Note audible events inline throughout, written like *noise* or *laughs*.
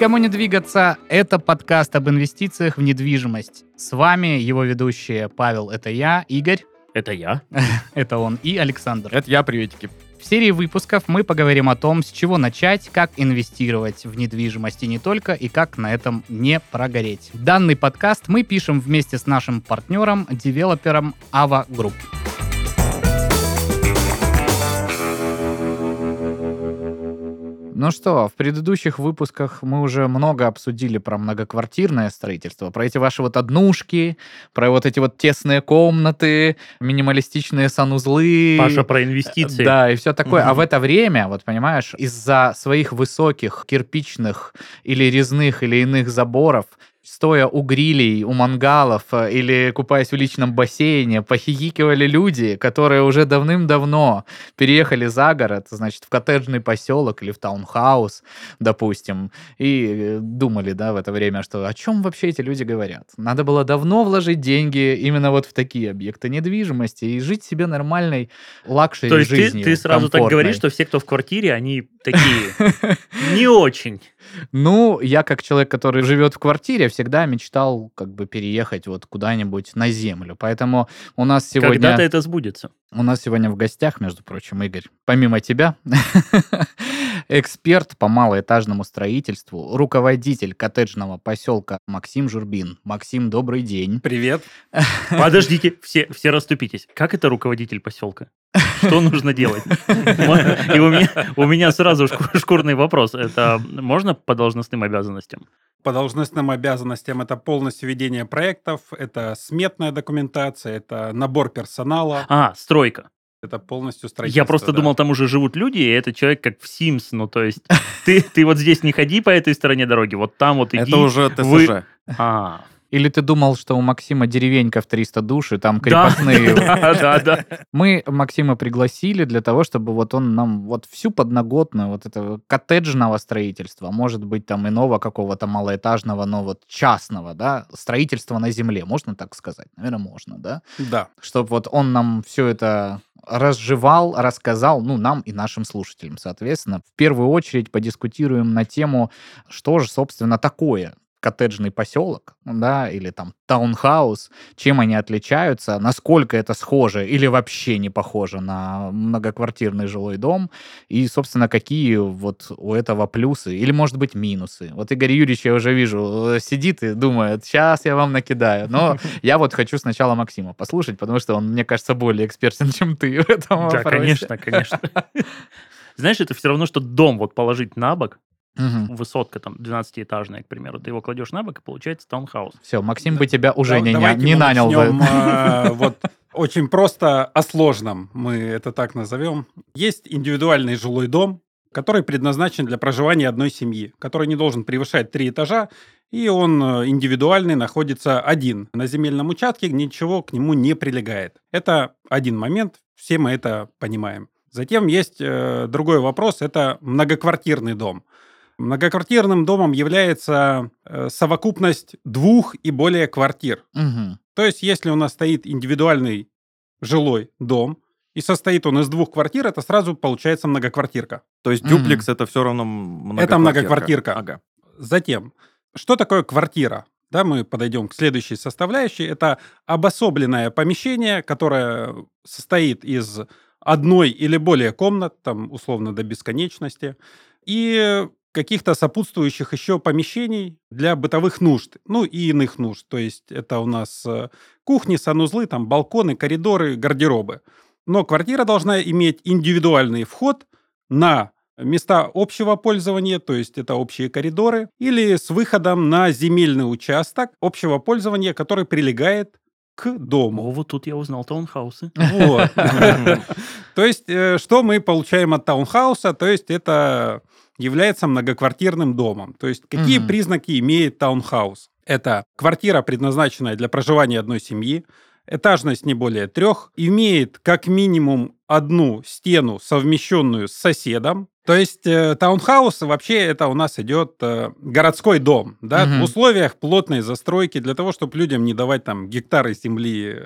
Никому не двигаться. Это подкаст об инвестициях в недвижимость. С вами его ведущие Павел, это я, Игорь, *laughs* Это я. это он, и Александр. Это я, приветики. В серии выпусков мы поговорим о том, с чего начать, как инвестировать в недвижимость и не только, и как на этом не прогореть. Данный подкаст мы пишем вместе с нашим партнером, девелопером Ava Group. Ну что, в предыдущих выпусках мы уже много обсудили про многоквартирное строительство, про эти ваши вот однушки, про вот эти вот тесные комнаты, минималистичные санузлы. Паша про инвестиции. Да, и все такое. А Мгм. в это время, вот понимаешь, из-за своих высоких кирпичных или резных или иных заборов, стоя у грилей, у мангалов э, или купаясь в личном бассейне, похихикивали люди, которые уже давным-давно переехали за город, значит, в коттеджный поселок или в таунхаус, допустим, и э, думали, да, в это время, что о чем вообще эти люди говорят. Надо было давно вложить деньги именно вот в такие объекты недвижимости и жить себе нормальной luxury То есть ты, жизнью. ты сразу так говоришь, что все, кто в квартире, они такие *laughs* не очень. Ну, я как человек, который живет в квартире, всегда мечтал как бы переехать вот куда-нибудь на землю. Поэтому у нас сегодня... Когда-то это сбудется. У нас сегодня в гостях, между прочим, Игорь, помимо тебя, *laughs* эксперт по малоэтажному строительству, руководитель коттеджного поселка Максим Журбин. Максим, добрый день. Привет. *laughs* Подождите, все, все расступитесь. Как это руководитель поселка? Что нужно делать? И у меня, у меня сразу шку- шкурный вопрос. Это можно по должностным обязанностям? По должностным обязанностям это полностью ведение проектов, это сметная документация, это набор персонала, А, стройка. Это полностью строительство. Я просто да. думал, там уже живут люди, и это человек как в Sims. Ну, то есть *laughs* ты, ты вот здесь не ходи по этой стороне дороги, вот там вот иди. Это уже вы- ТСЖ. А, Или ты думал, что у Максима деревенька в 300 душ, и там крепостные *laughs* да, да, да. Мы Максима пригласили для того, чтобы вот он нам вот всю подноготную вот этого коттеджного строительства, может быть, там иного какого-то малоэтажного, но вот частного, да, строительства на земле, можно так сказать? Наверное, можно, да? Да. Чтобы вот он нам все это разжевал, рассказал, ну, нам и нашим слушателям, соответственно. В первую очередь подискутируем на тему, что же, собственно, такое коттеджный поселок, да, или там таунхаус, чем они отличаются, насколько это схоже или вообще не похоже на многоквартирный жилой дом, и, собственно, какие вот у этого плюсы или, может быть, минусы. Вот Игорь Юрьевич, я уже вижу, э, сидит и думает, сейчас я вам накидаю, но *laughs* я вот хочу сначала Максима послушать, потому что он, мне кажется, более экспертен, *laughs* чем ты в этом Да, вопросе. конечно, конечно. *laughs* Знаешь, это все равно, что дом вот положить на бок, Мгм. высотка там 12-этажная, к примеру, ты его кладешь на бок, и получается таунхаус. Все, Максим бы тебя уже Да- не, не нанял бы. э, *laughs* вот очень просто о сложном, мы это так назовем. Есть индивидуальный жилой дом, который предназначен для проживания одной семьи, который не должен превышать три этажа, и он э, индивидуальный, находится один на земельном участке, ничего к нему не прилегает. Это один момент, все мы это понимаем. Затем есть э, другой вопрос, это многоквартирный дом. Многоквартирным домом является э, совокупность двух и более квартир. Мгм. То есть, если у нас стоит индивидуальный жилой дом, и состоит он из двух квартир, это сразу получается многоквартирка. То есть дюплекс это все равно многоквартирка. Это многоквартирка. Ага. Затем, что такое квартира? Да, мы подойдем к следующей составляющей. Это обособленное помещение, которое состоит из одной или более комнат, там условно до бесконечности, и каких-то сопутствующих еще помещений для бытовых нужд, ну и иных нужд. То есть это у нас э, кухни, санузлы, там балконы, коридоры, гардеробы. Но квартира должна иметь индивидуальный вход на места общего пользования, то есть это общие коридоры, или с выходом на земельный участок общего пользования, который прилегает к дому. О, вот тут я узнал таунхаусы. Вот. *laughs* То есть, э, что мы получаем от таунхауса? То есть, это является многоквартирным домом. То есть, какие Мгм. признаки имеет таунхаус? Это квартира, предназначенная для проживания одной семьи, этажность не более трех, имеет как минимум одну стену, совмещенную с соседом, То есть э, таунхаус вообще это у нас идет э, городской дом, да, Мгм. в условиях плотной застройки для того, чтобы людям не давать там гектары земли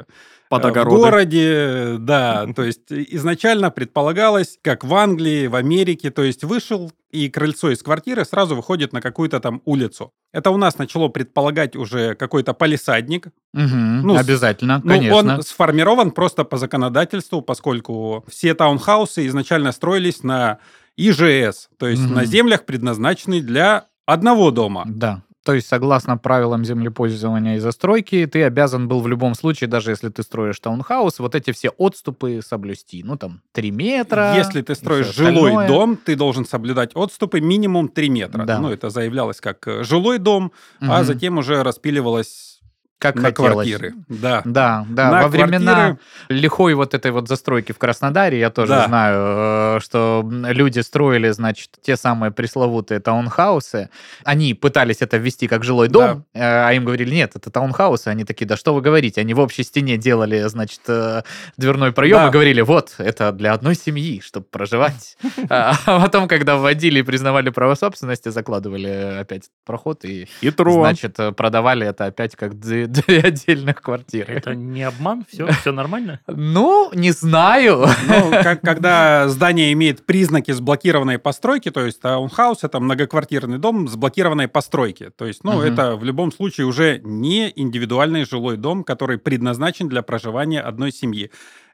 Под э, в огороды. городе, да. *laughs* То есть изначально предполагалось, как в Англии, в Америке, то есть вышел и крыльцо из квартиры сразу выходит на какую-то там улицу. Это у нас начало предполагать уже какой-то палисадник. Мгм, Ну, Обязательно, Ну, конечно. он сформирован просто по законодательству, поскольку все таунхаусы изначально строились на ИЖС, то есть Мгм. на землях, предназначенных для одного дома. Да. То есть, согласно правилам землепользования и застройки, ты обязан был в любом случае, даже если ты строишь таунхаус, вот эти все отступы соблюсти. Ну, там, 3 метра. Если ты строишь жилой остальное. дом, ты должен соблюдать отступы минимум 3 метра. Да. Ну, это заявлялось как э, жилой дом, а Мгм. затем уже распиливалось как на хотелось. квартиры. Да. Да, да. На Во времена квартиры. лихой вот этой вот застройки в Краснодаре, я тоже Да. знаю, э, что люди строили, значит, те самые пресловутые таунхаусы. Они пытались это ввести как жилой дом, э, а им говорили, нет, это таунхаусы. Они такие, да что вы говорите? Они в общей стене делали, значит, э, дверной проем Да. и говорили, вот, это для одной семьи, чтобы проживать. *laughs* А а потом, когда вводили и признавали право собственности, закладывали опять проход и, Хитро. значит, продавали это опять как две *laughs* две отдельных квартиры. Это не обман? Все, все нормально? Ну, не знаю. Ну, *laughs* как- когда здание имеет признаки сблокированной постройки, то есть таунхаус это многоквартирный дом с блокированной постройки. То есть, ну, Мгм. это в любом случае уже не индивидуальный жилой дом, который предназначен для проживания одной семьи.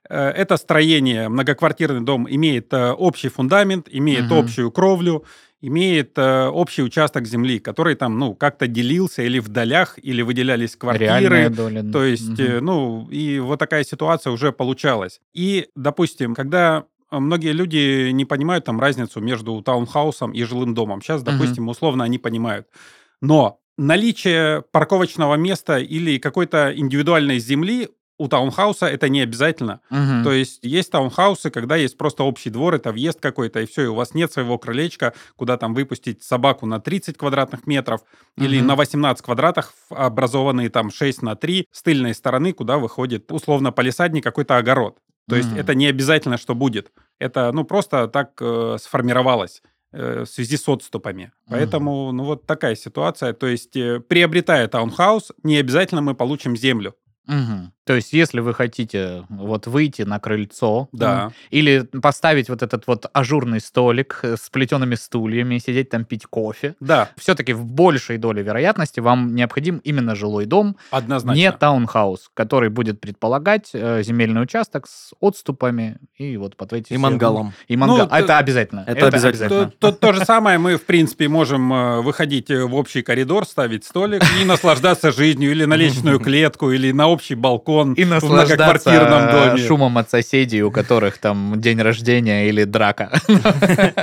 Э, Это строение, многоквартирный дом имеет э, общий фундамент, имеет Мгм. общую кровлю, имеет э, общий участок земли, который там, ну, как-то делился или в долях, или выделялись квартиры. Доля. То есть, Мгм. э, ну, и вот такая ситуация уже получалась. И, допустим, когда многие люди не понимают там разницу между таунхаусом и жилым домом. Сейчас, допустим, условно они понимают. Но наличие парковочного места или какой-то индивидуальной земли у таунхауса это не обязательно. Мгм. То есть есть таунхаусы, когда есть просто общий двор, это въезд какой-то, и все, и у вас нет своего крылечка, куда там выпустить собаку на 30 квадратных метров или Мгм. на 18 квадратах, образованные там 6 на 3, с тыльной стороны, куда выходит условно полисадник, какой-то огород. То есть Мгм. это не обязательно, что будет. Это, ну, просто так э, сформировалось э, в связи с отступами. Поэтому, ну, вот такая ситуация. То есть, э, приобретая таунхаус, не обязательно мы получим землю. Мгм. То есть, если вы хотите вот выйти на крыльцо, Да. или поставить вот этот вот ажурный столик э, с плетеными стульями, сидеть там пить кофе, Да, все-таки в большей доле вероятности вам необходим именно жилой дом, однозначно. не таунхаус, который будет предполагать э, земельный участок с отступами и вот под эти И все- мангалом. И мангал. Ну, это то- обязательно. это обязательно. То, то- то же самое мы, в принципе, можем э, выходить э, в общий коридор, ставить столик и наслаждаться жизнью, или на лестничную *laughs* клетку, или на общий балкон И в наслаждаться многоквартирном доме. шумом от соседей, у которых там день рождения или драка. *laughs*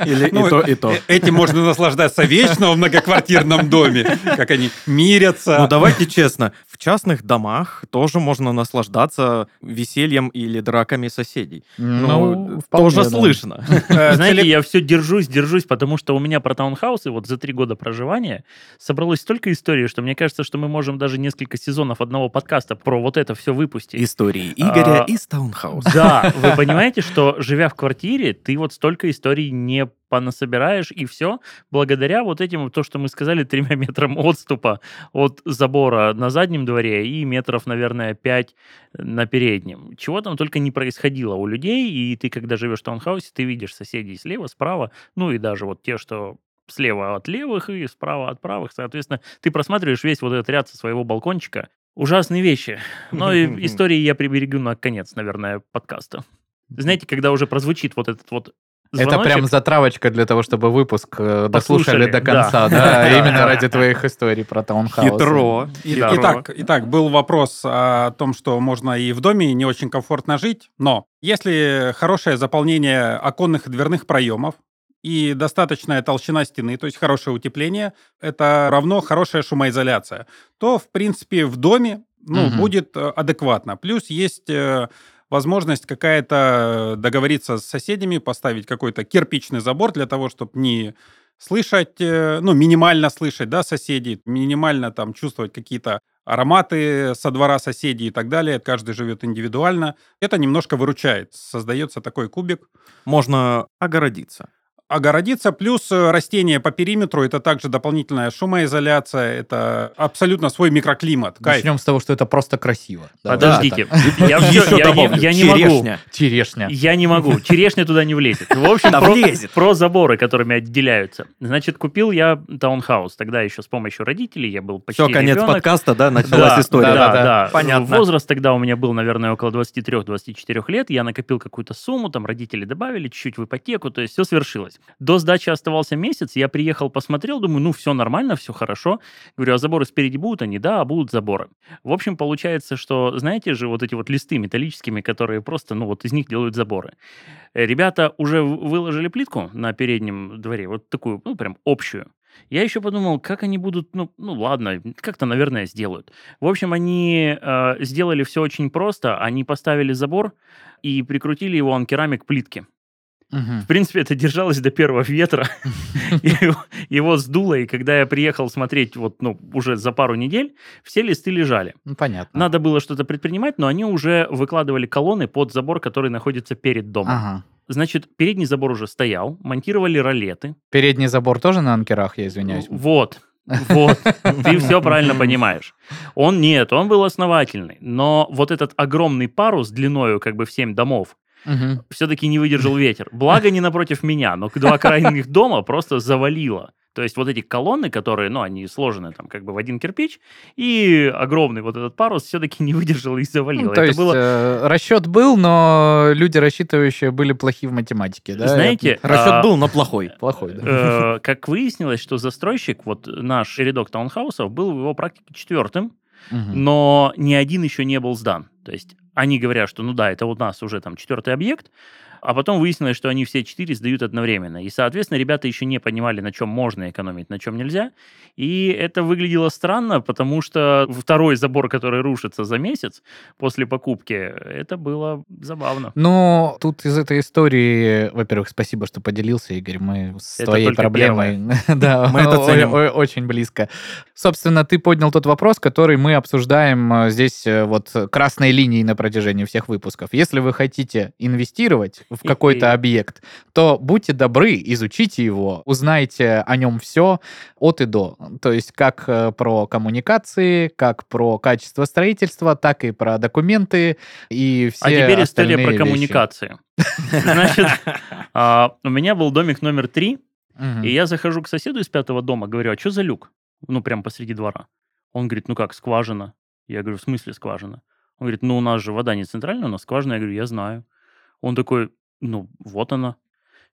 Или Ну, и то, и то. э, Этим можно наслаждаться вечно в многоквартирном доме, как они мирятся. Ну, давайте честно, в частных домах тоже можно наслаждаться весельем или драками соседей. Ну, вполне, тоже да. слышно. Э, *laughs* Знаете, я все держусь, держусь, потому что у меня про таунхаусы вот за три года проживания собралось столько историй, что мне кажется, что мы можем даже несколько сезонов одного подкаста про вот это все выпустить. Истории Игоря А, из Таунхауса. Да, *laughs* вы понимаете, что живя в квартире, ты вот столько историй не понасобираешь, и все благодаря вот этим, то, что мы сказали, тремя *laughs* метрам отступа от забора на заднем дворе и метров, наверное, 5 на переднем. Чего там только не происходило у людей, и ты, когда живешь в таунхаусе, ты видишь соседей слева, справа, ну и даже вот те, что слева от левых и справа от правых, соответственно, ты просматриваешь весь вот этот ряд со своего балкончика. Ужасные вещи. Но *laughs* истории я приберегу на конец, наверное, подкаста. Знаете, когда уже прозвучит вот этот вот Это звоночек, прям затравочка для того, чтобы выпуск э, дослушали Послушали, до конца, *laughs* да. именно ради твоих историй про таунхаусы. Хитро. И- хитро. Итак, итак, был вопрос о том, что можно и в доме не очень комфортно жить, но если хорошее заполнение оконных и дверных проемов и достаточная толщина стены, то есть хорошее утепление, это равно хорошая шумоизоляция, то, в принципе, в доме ну, Мгм. будет э, адекватно. Плюс есть э, возможность какая-то договориться с соседями, поставить какой-то кирпичный забор для того, чтобы не слышать, э, ну, минимально слышать, да, соседей, минимально там чувствовать какие-то ароматы со двора соседей и так далее. Каждый живет индивидуально. Это немножко выручает. Создается такой кубик. Можно огородиться. Огородиться. Плюс э, растения по периметру, это также дополнительная шумоизоляция, это абсолютно свой микроклимат. Кайф. Начнем с того, что это просто красиво. Подождите, я, Еще всё- я не- добавлю. я не могу. Черешня. Я не могу. Черешня туда не влезет. В общем, про, влезет. про заборы, которыми отделяются. Значит, купил я таунхаус. Тогда еще с помощью родителей. Я был почти Все, конец ребенок. подкаста, да, началась Да, история. Да, Да, да, да. Понятно. Возраст тогда у меня был, наверное, около 23-24 лет. Я накопил какую-то сумму, там родители добавили чуть-чуть в ипотеку, то есть все свершилось. До сдачи оставался месяц, я приехал, посмотрел, думаю, ну все нормально, все хорошо. Говорю, а заборы спереди будут? Они, да, а будут заборы. В общем, получается, что, знаете же, вот эти вот листы металлическими, которые просто, ну вот из них делают заборы. Э, Ребята уже выложили плитку на переднем дворе, вот такую, ну прям общую. Я еще подумал, как они будут, ну, ну ладно, как-то, наверное, сделают. В общем, они э, сделали все очень просто. Они поставили забор и прикрутили его анкерами к плитке. В принципе, это держалось до первого ветра. *laughs* Его- Его сдуло, и когда я приехал смотреть вот, ну, уже за пару недель, все листы лежали. Ну, понятно. Надо было что-то предпринимать, но они уже выкладывали колонны под забор, который находится перед домом. Ага. Значит, передний забор уже стоял, монтировали ролеты. Передний забор тоже на анкерах, я извиняюсь. Вот. Вот, ты все правильно понимаешь. Он нет, он был основательный, но вот этот огромный парус длиною как бы в 7 домов Мгм. все-таки не выдержал ветер. Благо не напротив меня, но два крайних дома просто завалило. То есть вот эти колонны, которые, ну, они сложены там как бы в один кирпич, и огромный вот этот парус все-таки не выдержал и завалило. Ну, то Это есть было э, расчет был, но люди, рассчитывающие, были плохи в математике, да? Знаете, Расчет а, был, но плохой. Плохой, да. Э, как выяснилось, что застройщик, вот наш рядок таунхаусов, был в его практике четвертым, Но ни один еще не был сдан. То есть они говорят, что ну да, это у нас уже там четвертый объект, а потом выяснилось, что они все четыре сдают одновременно. И, соответственно, ребята еще не понимали, на чем можно экономить, на чем нельзя. И это выглядело странно, потому что второй забор, который рушится за месяц после покупки, это было забавно. Ну, тут из этой истории, во-первых, спасибо, что поделился, Игорь. Мы с Это твоей проблемой, *laughs* да, *laughs* Мы это ценим. очень близко. Собственно, ты поднял тот вопрос, который мы обсуждаем э, здесь э, вот красной линией на протяжении всех выпусков. Если вы хотите инвестировать в какой-то объект, то будьте добры, изучите его, узнайте о нем все от и до. То есть как э, про коммуникации, как про качество строительства, так и про документы и все А теперь история про вещи. коммуникации. *laughs* Значит, а, у меня был домик номер три, и я захожу к соседу из пятого дома, говорю, а что за люк? Ну, прям посреди двора. Он говорит, ну как, скважина. Я говорю, в смысле скважина? Он говорит, ну у нас же вода не центральная, у нас скважина. Я говорю, я знаю. Он такой, ну вот она.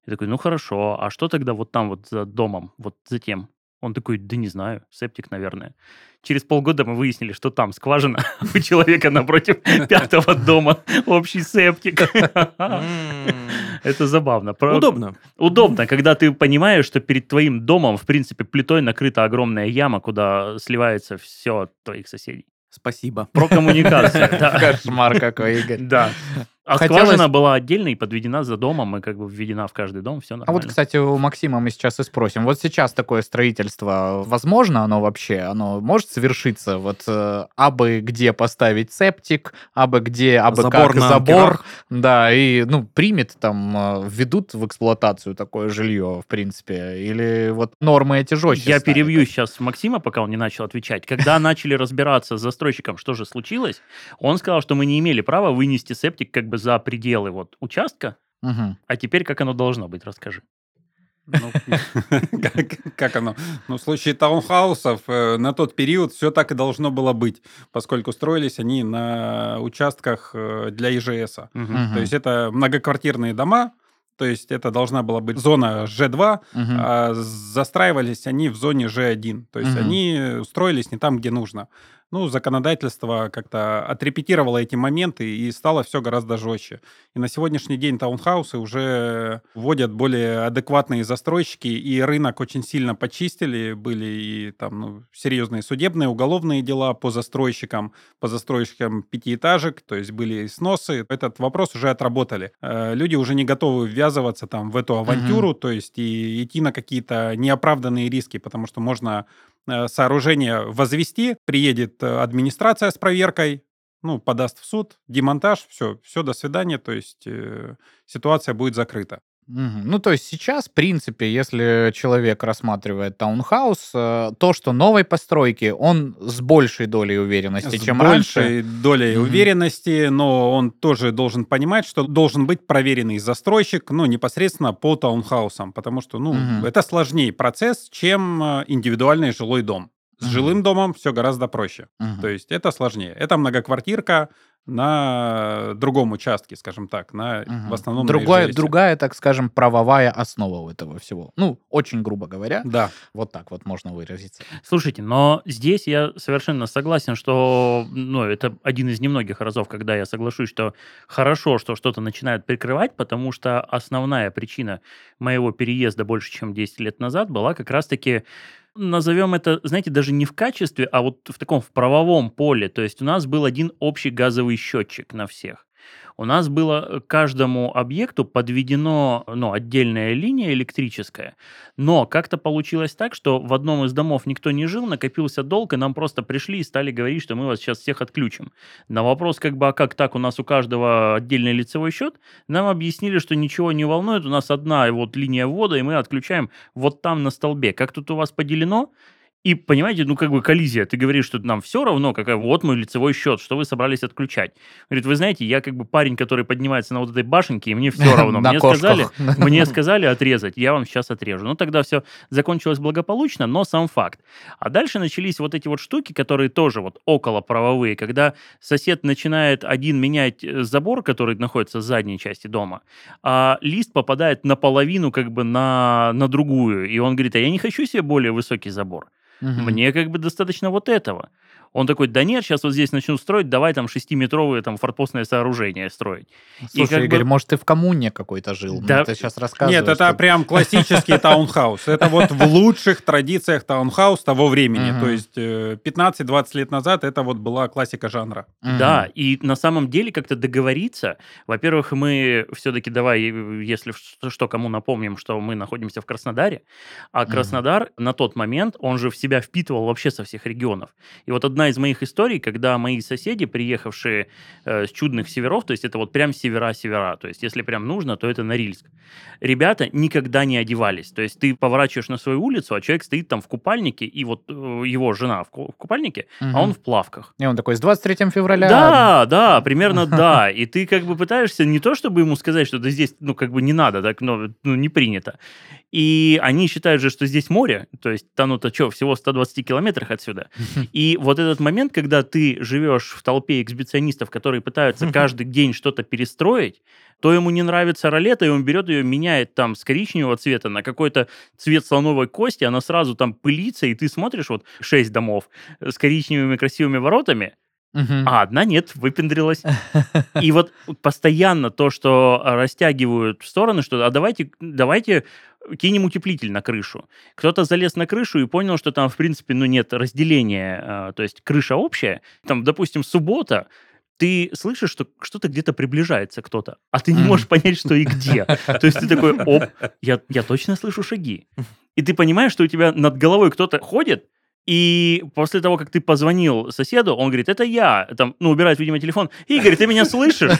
Я такой, ну хорошо, а что тогда вот там вот за домом, вот за тем? Он такой, да не знаю, септик, наверное. Через полгода мы выяснили, что там скважина, *laughs* у человека напротив *laughs* пятого дома общий септик. Это забавно. Удобно. Удобно, когда ты понимаешь, что перед твоим домом, в принципе, плитой накрыта огромная яма, куда сливается все от твоих соседей. Спасибо. Про коммуникацию. *laughs* Кошмар какой, Игорь. Да. А Хотелось- скважина была отдельно и подведена за домом, и как бы введена в каждый дом, все А вот, нормально. кстати, у Максима мы сейчас и спросим. Вот сейчас такое строительство, возможно оно вообще? Оно может совершиться? Вот э, абы где поставить септик, абы где, абы Забор как забор. анкерах. Да, и, ну, примет там, э, введут в эксплуатацию такое жилье, в принципе? Или вот нормы эти жестче Я ставят? перебью сейчас Максима, пока он не начал отвечать. Когда *laughs* начали разбираться с застройщиком, что же случилось, он сказал, что мы не имели права вынести септик как бы за пределы вот участка, Мгм. а теперь как оно должно быть, расскажи. Ну, *laughs* как- Как оно? Ну, в случае таунхаусов э, на тот период все так и должно было быть, поскольку строились они на участках э, для ИЖС. То есть это многоквартирные дома, то есть это должна была быть зона Ж2, Мгм. а застраивались они в зоне Ж1. То есть они устроились не там, где нужно. Ну, законодательство как-то отрепетировало эти моменты и стало все гораздо жестче. И на сегодняшний день таунхаусы уже вводят более адекватные застройщики, и рынок очень сильно почистили. Были и там ну, серьезные судебные, уголовные дела по застройщикам, по застройщикам пятиэтажек, то есть были и сносы. Этот вопрос уже отработали. Э, Люди уже не готовы ввязываться там в эту авантюру, то есть и идти на какие-то неоправданные риски, потому что можно сооружение возвести, приедет э, администрация с проверкой, ну, подаст в суд, демонтаж, все, все, до свидания, то есть э, ситуация будет закрыта. Мгм. Ну, то есть сейчас, в принципе, если человек рассматривает таунхаус, э, то, что новой постройки, он с большей долей уверенности, С чем раньше. большей долей Мгм. уверенности, но он тоже должен понимать, что должен быть проверенный застройщик, ну, непосредственно по таунхаусам, потому что, ну, Мгм. это сложнее процесс, чем э, индивидуальный жилой дом. С Мгм. жилым домом все гораздо проще. Мгм. То есть это сложнее. Это многоквартирка на другом участке, скажем так, на Мгм. в основном другая, другая, так скажем, правовая основа у этого всего. Ну, очень грубо говоря, Да. вот так вот можно выразиться. Слушайте, но здесь я совершенно согласен, что ну, это один из немногих разов, когда я соглашусь, что хорошо, что что-то начинают прикрывать, потому что основная причина моего переезда больше, чем 10 лет назад была как раз-таки назовем это, знаете, даже не в качестве, а вот в таком в правовом поле. То есть у нас был один общий газовый счетчик на всех. У нас было к каждому объекту подведено ну, отдельная линия электрическая, но как-то получилось так, что в одном из домов никто не жил, накопился долг, и нам просто пришли и стали говорить, что мы вас сейчас всех отключим. На вопрос, как бы, а как так, у нас у каждого отдельный лицевой счет, нам объяснили, что ничего не волнует, у нас одна вот линия ввода, и мы отключаем вот там на столбе. Как тут у вас поделено? И, понимаете, ну, как бы коллизия. Ты говоришь, что нам все равно, какая вот мой лицевой счет, что вы собрались отключать. Говорит, вы знаете, я как бы парень, который поднимается на вот этой башенке, и мне все *laughs* равно. Мне сказали, *laughs* мне сказали отрезать, я вам сейчас отрежу. Ну, тогда все закончилось благополучно, но сам факт. А дальше начались вот эти вот штуки, которые тоже вот около правовые, когда сосед начинает один менять э, забор, который находится в задней части дома, а лист попадает наполовину как бы на, на другую. И он говорит, а я не хочу себе более высокий забор. Мгм. Мне как бы достаточно вот этого. Он такой, да нет, сейчас вот здесь начнут строить, давай там шестиметровые там форпостное сооружение строить. Слушай, как бы- Игорь, может, ты в коммуне какой-то жил? Да. Мне ты сейчас рассказываешь. Нет, это что- прям классический *laughs* таунхаус. Это вот в лучших традициях таунхаус того времени. То есть э, 15-20 лет назад это вот была классика жанра. Да, и на самом деле как-то договориться. Во-первых, мы все-таки давай, э, если что, кому напомним, что мы находимся в Краснодаре, а. Краснодар на тот момент, он же в себя впитывал вообще со всех регионов. И вот одна из моих историй, когда мои соседи, приехавшие э, с чудных северов, то есть это вот прям севера-севера, то есть если прям нужно, то это Норильск, ребята никогда не одевались. То есть ты поворачиваешь на свою улицу, а человек стоит там в купальнике, и вот э, его жена в ку- в купальнике, Мгм. а он в плавках. И он такой, с 23 февраля... Да, да, примерно *laughs* да. И ты как бы пытаешься не то, чтобы ему сказать, что да здесь, ну, как бы не надо, так, ну, ну, не принято. И они считают же, что здесь море, то есть там-то что, всего в 120 километрах отсюда. *laughs* И вот этот момент, когда ты живешь в толпе эксбиционистов, которые пытаются каждый день что-то перестроить, то ему не нравится ролета, и он берет ее, меняет там с коричневого цвета на какой-то цвет слоновой кости, она сразу там пылится, и ты смотришь вот шесть домов с коричневыми красивыми воротами, Мгм. а одна нет, выпендрилась. *laughs* И вот постоянно то, что растягивают в стороны, что а давайте, давайте кинем утеплитель на крышу. Кто-то залез на крышу и понял, что там, в принципе, ну, нет разделения, э, то есть крыша общая. Там, допустим, суббота, ты слышишь, что что-то где-то приближается кто-то, а ты не можешь понять, что и где. *laughs* То есть ты такой, оп, я, я точно слышу шаги. И ты понимаешь, что у тебя над головой кто-то ходит, и после того, как ты позвонил соседу, он говорит, это я. Там, ну, убирает, видимо, телефон. Игорь, ты меня слышишь?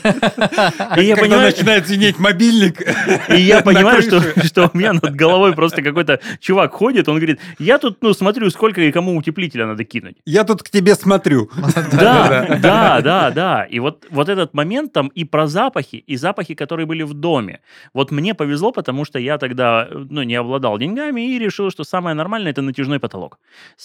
И я понимаю, начинает звенеть мобильник. и я *laughs* понимаю, что, что у меня над головой просто какой-то чувак ходит, он говорит, я тут, ну, смотрю, сколько и кому утеплителя надо кинуть. Я тут к тебе смотрю. *laughs* Да, да, да, да. И вот, вот этот момент там и про запахи, и запахи, которые были в доме. Вот мне повезло, потому что я тогда, ну, не обладал деньгами и решил, что самое нормальное – это натяжной потолок.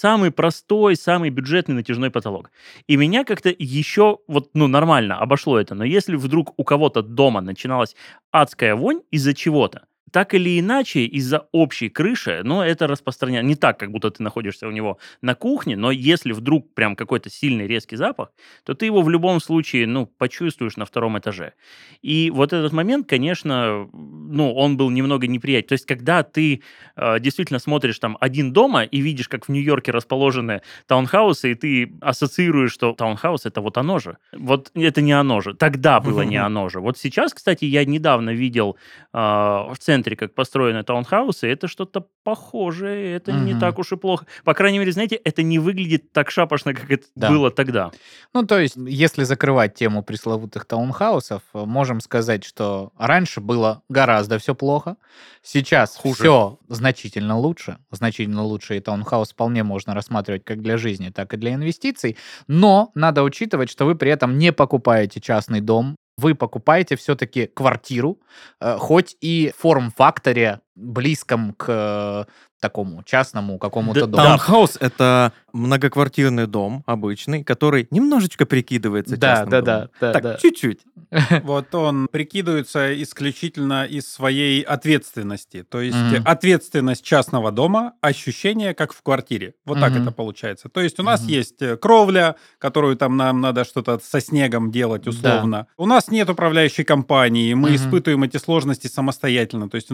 Самый простой, самый бюджетный натяжной потолок. И меня как-то еще, вот, ну, нормально обошло это. Но если вдруг у кого-то дома начиналась адская вонь из-за чего-то, так или иначе, из-за общей крыши, но это распространяется не так, как будто ты находишься у него на кухне, но если вдруг прям какой-то сильный резкий запах, то ты его в любом случае, ну, почувствуешь на втором этаже. И вот этот момент, конечно, ну, он был немного неприятен. То есть, когда ты э, действительно смотришь там один дома и видишь, как в Нью-Йорке расположены таунхаусы, и ты ассоциируешь, что таунхаус это вот оно же. Вот это не оно же. Тогда было не *laughs* оно же. Вот сейчас, кстати, я недавно видел э, в центре центре, как построены таунхаусы, это что-то похожее, это не Мгм. так уж и плохо. По крайней мере, знаете, это не выглядит так шапошно, как это Да. было тогда. Ну, то есть, если закрывать тему пресловутых таунхаусов, э, можем сказать, что раньше было гораздо все плохо, сейчас Хуже. все значительно лучше. Значительно лучше и таунхаус вполне можно рассматривать как для жизни, так и для инвестиций. Но надо учитывать, что вы при этом не покупаете частный дом, вы покупаете все-таки квартиру, э, хоть и в форм-факторе близком к э, такому частному какому-то Да, дому. Таунхаус — это многоквартирный дом обычный, который немножечко прикидывается Да, частным да, домом. да, да, Так, да. чуть-чуть. *laughs* Вот он прикидывается исключительно из своей ответственности. То есть Мгм. ответственность частного дома, ощущение как в квартире. Вот так Мгм. это получается. То есть у нас Мгм. есть э, кровля, которую там нам надо что-то со снегом делать Да. условно. У нас нет управляющей компании, мы Мгм. испытываем эти сложности самостоятельно. То есть в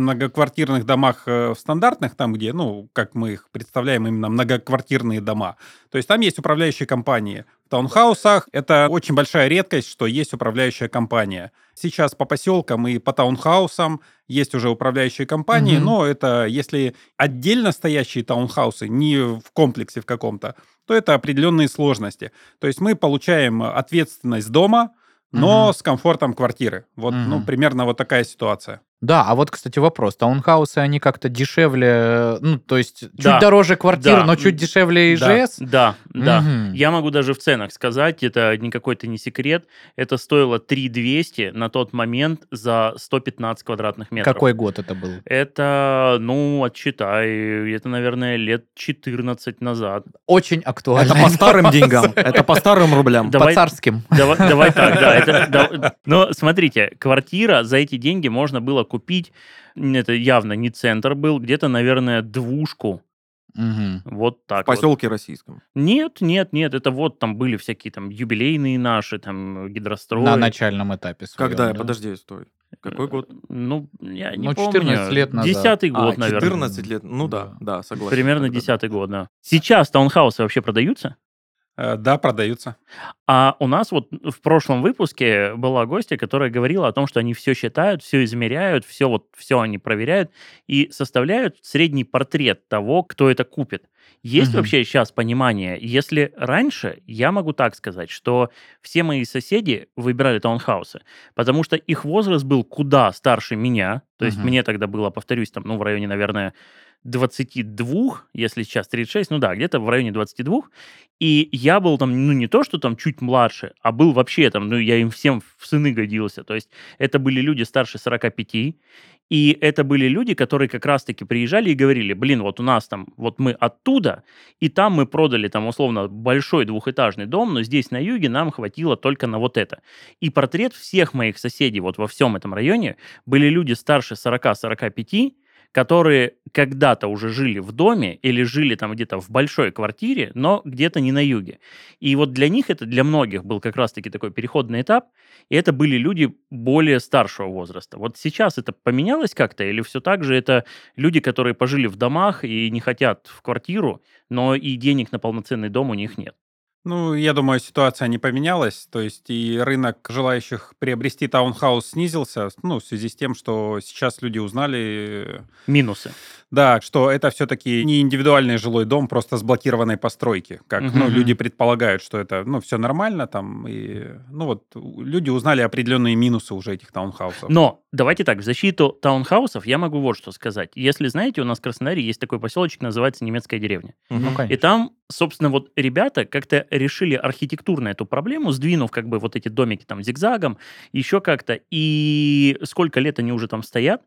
многоквартирных домах э, в стандартных, там где, ну, как мы их представляем, именно многоквартирные дома, то есть там есть управляющие компании. В таунхаусах это очень большая редкость, что есть управляющая компания. Сейчас по поселкам и по таунхаусам есть уже управляющие компании, Мгм. но это если отдельно стоящие таунхаусы, не в комплексе в каком-то, то это определенные сложности. То есть мы получаем ответственность дома, но Мгм. с комфортом квартиры. Вот, ну, Мгм. примерно вот такая ситуация. Да, а вот, кстати, вопрос. Таунхаусы, они как-то дешевле, э, ну, то есть чуть Да, дороже квартир, да, но чуть дешевле. ИЖС? Да, да. Мгм. Я могу даже в ценах сказать, это не какой-то не секрет. Это стоило 3200 на тот момент за 115 квадратных метров. Какой год это был? Это, ну, отсчитай, это, наверное, лет 14 назад. Очень актуально. Это по старым деньгам, это по старым рублям. По давай- царским. Давай, давай так, да. *laughs* Но смотрите, квартира за эти деньги можно было купить, м, это явно не центр был, где-то, наверное, двушку. Мгм. Вот В так вот. поселке российском. Нет, нет, нет, это вот там были всякие там юбилейные наши, там гидрострой. На начальном этапе. своем, Когда? да? Подожди, стой. Какой год? Ну, я не Ну, помню. 14 лет назад. Десятый год, А, наверное. 14 лет. Ну да, да, согласен. Примерно десятый год, да. Сейчас таунхаусы вообще продаются? Э, Да, продаются. А у нас вот в прошлом выпуске была гостья, которая говорила о том, что они все считают, все измеряют, все вот все они проверяют и составляют средний портрет того, кто это купит. Есть Мгм. вообще сейчас понимание, если раньше, я могу так сказать, что все мои соседи выбирали таунхаусы, потому что их возраст был куда старше меня, то есть мне тогда было, повторюсь, там, ну, в районе, наверное, 22, если сейчас 36, ну да, где-то в районе 22. И я был там, ну, не то, что там чуть младше, а был вообще там, ну, я им всем в сыны годился. То есть это были люди старше 45, и это были люди, которые как раз-таки приезжали и говорили, блин, вот у нас там, вот мы оттуда, и там мы продали там условно большой двухэтажный дом, но здесь на юге нам хватило только на вот это. И портрет всех моих соседей вот во всем этом районе были люди старше 40-45, которые когда-то уже жили в доме или жили там где-то в большой квартире, но где-то не на юге. И вот для них это, для многих был как раз-таки такой переходный этап, и это были люди более старшего возраста. Вот сейчас это поменялось как-то, или все так же это люди, которые пожили в домах и не хотят в квартиру, но и денег на полноценный дом у них нет. Ну, я думаю, ситуация не поменялась. То есть и рынок желающих приобрести таунхаус снизился, ну, в связи с тем, что сейчас люди узнали, Минусы. да, что это все-таки не индивидуальный жилой дом, просто с блокированной постройки. Как, ну, Мгм. люди предполагают, что это, ну, все нормально там. И, ну, вот люди узнали определенные минусы уже этих таунхаусов. Но давайте так, в защиту таунхаусов я могу вот что сказать. Если знаете, у нас в Краснодаре есть такой поселочек, называется Немецкая деревня. Ну, Мгм. И там, собственно, вот ребята как-то решили архитектурно эту проблему, сдвинув как бы вот эти домики там зигзагом, еще как-то. И сколько лет они уже там стоят,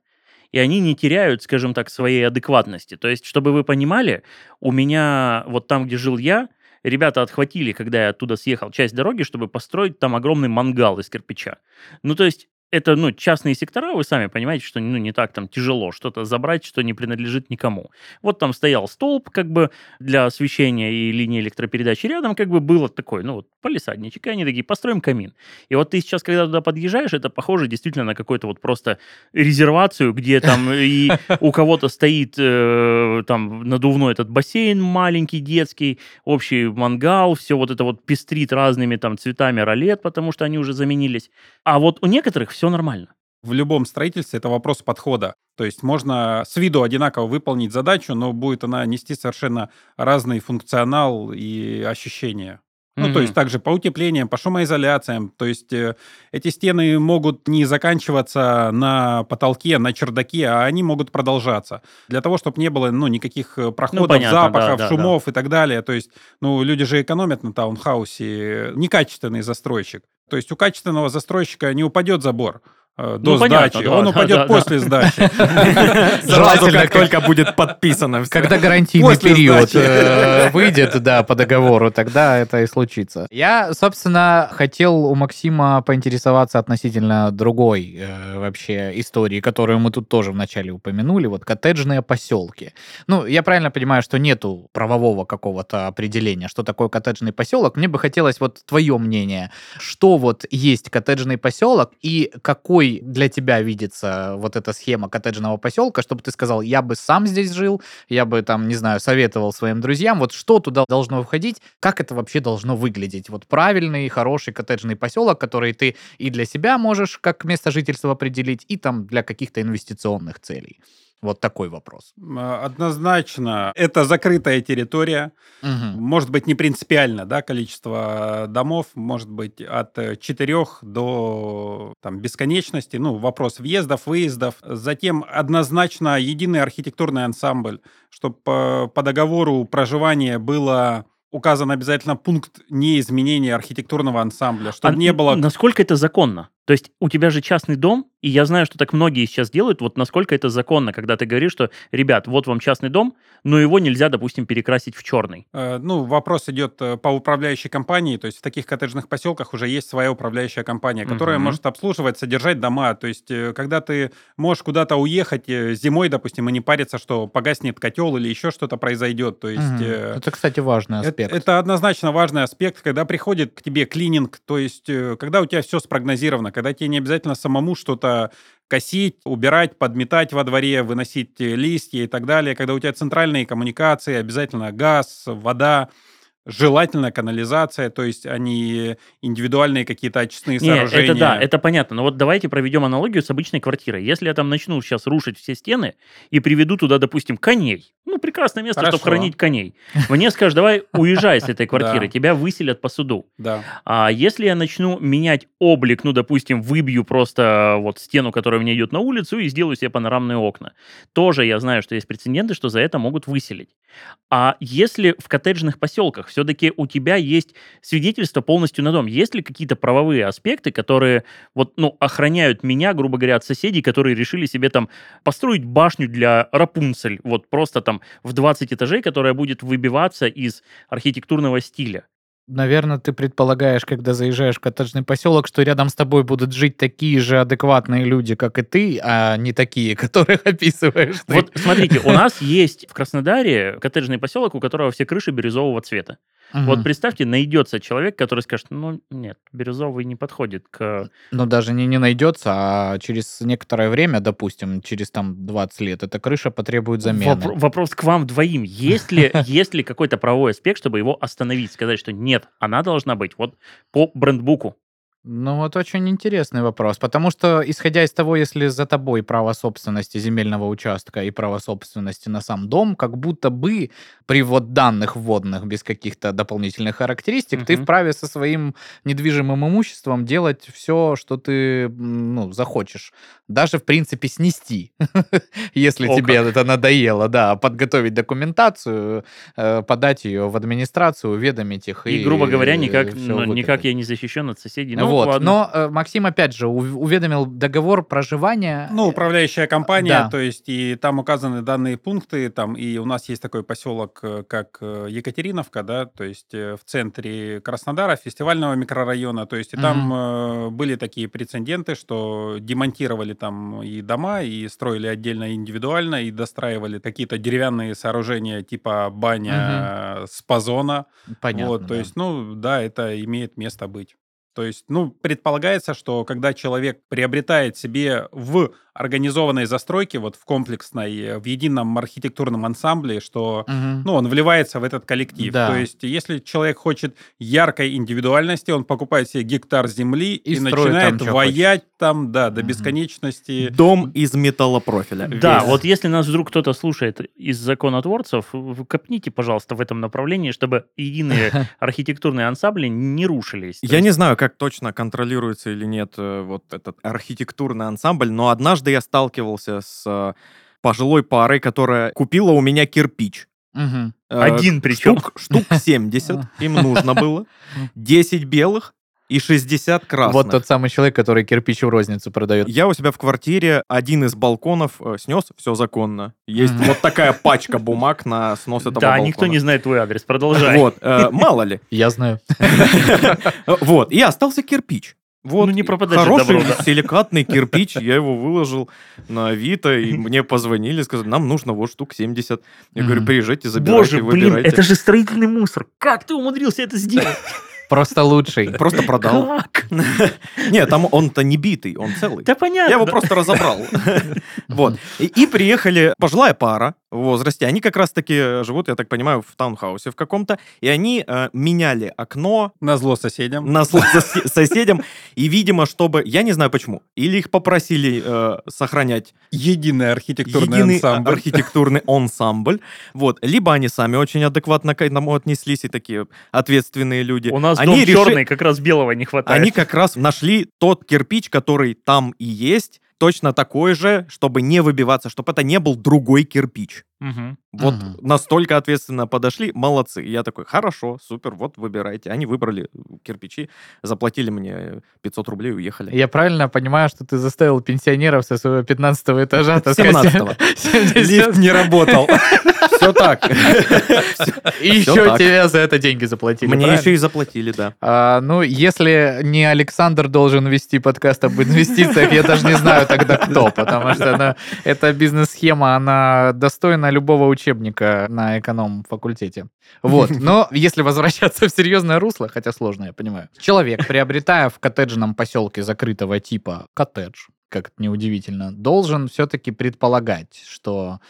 и они не теряют, скажем так, своей адекватности. То есть, чтобы вы понимали, у меня вот там, где жил я, ребята отхватили, когда я оттуда съехал, часть дороги, чтобы построить там огромный мангал из кирпича. Ну, то есть, это, ну, частные сектора, вы сами понимаете, что, ну, не так там тяжело что-то забрать, что не принадлежит никому. Вот там стоял столб, как бы, для освещения и линии электропередачи. Рядом, как бы, было такое, ну, вот, полисадничек, и они такие, построим камин. И вот ты сейчас, когда туда подъезжаешь, это похоже действительно на какую-то вот просто резервацию, где там *laughs* и у кого-то стоит э, там надувной этот бассейн маленький, детский, общий мангал, все вот это вот пестрит разными там цветами ролет, потому что они уже заменились. А вот у некоторых все нормально. В любом строительстве это вопрос подхода. То есть можно с виду одинаково выполнить задачу, но будет она нести совершенно разный функционал и ощущения. Ну, то есть также по утеплениям, по шумоизоляциям. То есть э, эти стены могут не заканчиваться на потолке, на чердаке, а они могут продолжаться. Для того, чтобы не было, ну, никаких э, проходов, понятно, да, запахов, да, шумов и так далее. То есть, ну, люди же экономят на таунхаусе. Некачественный застройщик. То есть у качественного застройщика не упадет забор до Ну, понятно, сдачи, да, он да, упадет да, да. после сдачи. *laughs* Сразу, Желательно, как только будет подписано. Когда гарантийный После период э, *laughs* выйдет, да, по договору, тогда это и случится. Я, собственно, хотел у Максима поинтересоваться относительно другой э, вообще истории, которую мы тут тоже вначале упомянули, вот коттеджные поселки. Ну, я правильно понимаю, что нету правового какого-то определения, что такое коттеджный поселок. Мне бы хотелось вот твое мнение, что вот есть коттеджный поселок и какой для тебя видится вот эта схема коттеджного поселка, чтобы ты сказал, я бы сам здесь жил, я бы там, не знаю, советовал своим друзьям, вот что туда должно входить, как это вообще должно выглядеть. Вот правильный, хороший коттеджный поселок, который ты и для себя можешь как место жительства определить, и там для каких-то инвестиционных целей. Вот такой вопрос. М, Однозначно, это закрытая территория. Мгм. Может быть, не принципиально, да, количество домов, может быть, от 4 до там, бесконечности. Ну, вопрос въездов, выездов. Затем однозначно единый архитектурный ансамбль, чтобы по, по договору проживания было указан обязательно пункт неизменения архитектурного ансамбля, чтобы А не было... Насколько это законно? То есть у тебя же частный дом, и я знаю, что так многие сейчас делают. Вот насколько это законно, когда ты говоришь, что, ребят, вот вам частный дом, но его нельзя, допустим, перекрасить в черный. Э, Ну, вопрос идет э, по управляющей компании, то есть в таких коттеджных поселках уже есть своя управляющая компания, которая Мгм. может обслуживать, содержать дома. То есть, э, когда ты можешь куда-то уехать э, зимой, допустим, и не париться, что погаснет котел или еще что-то произойдет. То есть, Мгм. э, Это, кстати, важный это, аспект. это однозначно важный аспект, когда приходит к тебе клининг, то есть когда у тебя все спрогнозировано, когда тебе не обязательно самому что-то косить, убирать, подметать во дворе, выносить э, листья и так далее, когда у тебя центральные коммуникации, обязательно газ, вода, желательно канализация, то есть они индивидуальные какие-то очистные Не, сооружения. это да, это понятно. Но вот давайте проведем аналогию с обычной квартирой. Если я там начну сейчас рушить все стены и приведу туда, допустим, коней, ну, прекрасное место, Хорошо. чтобы хранить коней, мне скажут, давай уезжай с этой *laughs* квартиры, тебя выселят по суду. Да. А если я начну менять облик, ну, допустим, выбью просто вот стену, которая мне идет на улицу, и сделаю себе панорамные окна, тоже я знаю, что есть прецеденты, что за это могут выселить. А если в коттеджных поселках все-таки у тебя есть свидетельство полностью на дом, есть ли какие-то правовые аспекты, которые вот, ну, охраняют меня, грубо говоря, от соседей, которые решили себе там построить башню для Рапунцель, вот просто там в 20 этажей, которая будет выбиваться из архитектурного стиля? Наверное, ты предполагаешь, когда заезжаешь в коттеджный поселок, что рядом с тобой будут жить такие же адекватные люди, как и ты, а не такие, *laughs* которых описываешь ты. Вот смотрите, у нас есть в Краснодаре коттеджный поселок, у которого все крыши бирюзового цвета. Мгм. Вот представьте, найдется человек, который скажет, ну нет, бирюзовый не подходит к... Ну, даже не, не найдется, а через некоторое время, допустим, через там 20 лет, эта крыша потребует замены. Вопро- вопрос к вам двоим. Есть ли, *laughs* есть ли какой-то правовой аспект, чтобы его остановить, сказать, что нет, она должна быть вот по брендбуку? Ну, вот очень интересный вопрос, потому что, исходя из того, если за тобой право собственности земельного участка и право собственности на сам дом, как будто бы при вот данных вводных без каких-то дополнительных характеристик, ты Мгм. вправе со своим недвижимым имуществом делать все, что ты ну, захочешь. Даже, в принципе, снести, *laughs* если тебе это надоело, да, подготовить документацию, э, подать ее в администрацию, уведомить их. И, грубо говоря, никак, ну, я не защищен от соседей. Вот, ладно. но э, Максим опять же ув- уведомил договор проживания. Ну, управляющая компания, Да. то есть и там указаны данные пункты, там и у нас есть такой поселок, э, как э, Екатериновка, да, то есть э, в центре Краснодара, фестивального микрорайона, то есть и там э, были такие прецеденты, что демонтировали там и дома, и строили отдельно индивидуально, и достраивали какие-то деревянные сооружения типа баня, спазона, Понятно. вот, то да. есть, ну, да, это имеет место быть. То есть, ну, предполагается, что когда человек приобретает себе в организованной застройки вот в комплексной, э, в едином архитектурном ансамбле, что Мгм. ну, он вливается в этот коллектив. Да. То есть, если человек хочет яркой индивидуальности, он покупает себе гектар земли И и, начинает там, воять там, да, до Мгм. бесконечности. Дом из металлопрофиля. Да, Весь. вот если нас вдруг кто-то слушает из законотворцев, копните, пожалуйста, в этом направлении, чтобы единые *laughs* архитектурные ансамбли не рушились. Я есть- не знаю, как точно контролируется или нет э, вот этот архитектурный ансамбль, но однажды я сталкивался с э, пожилой парой, которая купила у меня кирпич. Мгм. Э, Один причем. Штук, штук *laughs* 70 им нужно было. 10 белых и 60 красных. Вот тот самый человек, который кирпич в розницу продает. Я у себя в квартире один из балконов э, снес, все законно. Есть вот такая *laughs* пачка бумаг на снос этого Да, балкона. никто не знает твой адрес, продолжай. Вот, э, мало ли. *laughs* Я знаю. Вот, и остался кирпич. Вот, Ну, не пропадать хороший добру, да. силикатный кирпич, я его выложил на Авито, и мне позвонили, сказали, нам нужно вот штук 70. Я говорю, приезжайте, забирайте, Боже, блин, выбирайте. это же строительный мусор. Как ты умудрился это сделать? Просто лучший. Просто продал. Как? *laughs* Нет, там он-то не битый, он целый. Да понятно. Я его просто разобрал. *laughs* Вот. И, приехали пожилая пара в возрасте. Они как раз-таки живут, я так понимаю, в таунхаусе в каком-то. И они э, меняли окно На зло соседям. на зло *laughs* сосе- соседям. И, видимо, чтобы... Я не знаю почему. Или их попросили э, сохранять Единый архитектурный ансамбль. архитектурный ансамбль. Вот. Либо они сами очень адекватно к этому отнеслись, и такие ответственные люди. У нас они дом реши- черный, как раз белого не хватает. Они как раз нашли тот кирпич, который там и есть, точно такой же, чтобы не выбиваться, чтобы это не был другой кирпич. Мгм. Вот Мгм. настолько ответственно подошли, молодцы. И Я такой, хорошо, супер, вот выбирайте. Они выбрали кирпичи, заплатили мне 500 рублей и уехали. Я правильно понимаю, что ты заставил пенсионеров со своего 15 этажа таскать 17-го. 70? Лифт не работал. *laughs* Все так. *laughs* И еще тебе за это деньги заплатили. Мне еще и заплатили, да. А, ну, если не Александр должен вести подкаст об инвестициях, я даже не знаю тогда кто, потому что она- эта бизнес-схема, она достойна любого учебника на эконом-факультете. *laughs* Вот, но если возвращаться в серьезное русло, хотя сложно, я понимаю. Человек, приобретая в коттеджном поселке закрытого типа коттедж, как это неудивительно, должен все-таки предполагать, что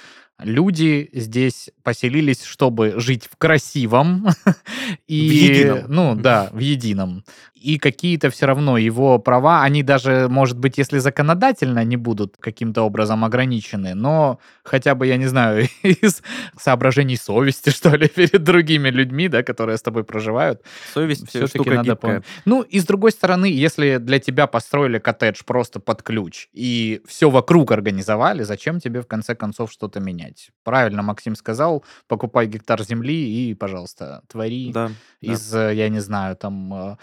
люди здесь поселились, чтобы жить в красивом *laughs* и, едином. ну да, *laughs* в едином. И какие-то все равно его права, они даже, может быть, если законодательно не будут каким-то образом ограничены, но хотя бы, я не знаю, *laughs* из соображений совести, *laughs* что ли, перед другими людьми, да, которые с тобой проживают, Совесть все-таки штука надо гибкая. помнить. Ну, и с другой стороны, если для тебя построили коттедж просто под ключ и все вокруг организовали, зачем тебе в конце концов что-то менять? Правильно Максим сказал, покупай гектар земли и, пожалуйста, твори Да. да. из, э, я не знаю, там, э,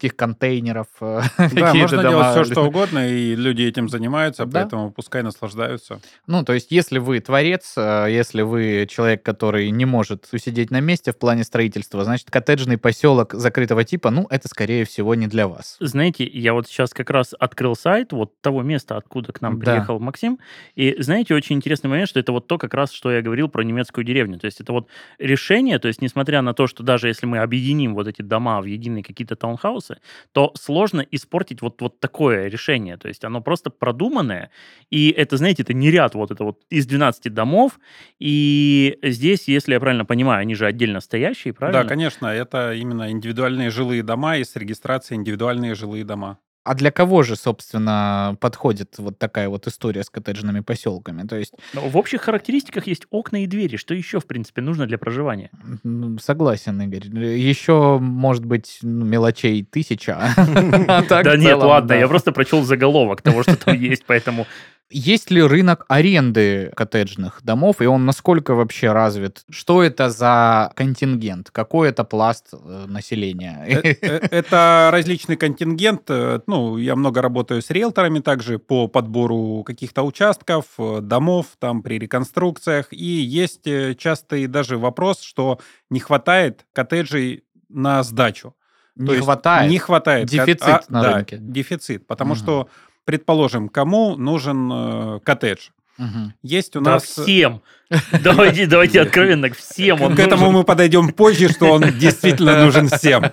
морских контейнеров. э, *laughs* Да, можно дома. делать все, что угодно, и люди этим занимаются, Да. поэтому пускай наслаждаются. Ну, то есть, если вы творец, э, если вы человек, который не может усидеть на месте в плане строительства, значит, коттеджный поселок закрытого типа, ну, это, скорее всего, не для вас. Знаете, я вот сейчас как раз открыл сайт вот того места, откуда к нам Да. приехал Максим, и знаете, очень интересный момент, что это вот то как раз, что я говорил про немецкую деревню. То есть это вот решение, то есть несмотря на то, что даже если мы объединим вот эти дома в единые какие-то таунхаусы, то сложно испортить вот, вот такое решение. То есть оно просто продуманное, и это, знаете, это не ряд вот это вот из 12 домов, и здесь, если я правильно понимаю, они же отдельно стоящие, правильно? Да, конечно, это именно индивидуальные жилые дома и с регистрацией индивидуальные жилые дома. А для кого же, собственно, подходит вот такая вот история с коттеджными поселками? То есть, Но В общих характеристиках есть окна и двери. Что еще, в принципе, нужно для проживания? м, согласен, Игорь. Еще, может быть, ну, мелочей тысяча. *laughs* а да нет, ладно, я просто прочел заголовок того, что там *laughs* есть, поэтому... Есть ли рынок аренды коттеджных домов, и он насколько вообще развит? Что это за контингент? Какой это пласт э, населения? Э, э, Это различный контингент. Ну, я много работаю с риэлторами также по подбору каких-то участков, домов там при реконструкциях. И есть частый даже вопрос, что не хватает коттеджей на сдачу. То Не есть хватает. Не хватает. Дефицит на да, рынке. Дефицит. Потому Мгм. что, предположим, кому нужен э, коттедж? Мгм. Есть у Да нас... всем. *laughs* Давайте, давайте откровенно, всем он К этому нужен. мы подойдем позже, что он действительно нужен всем.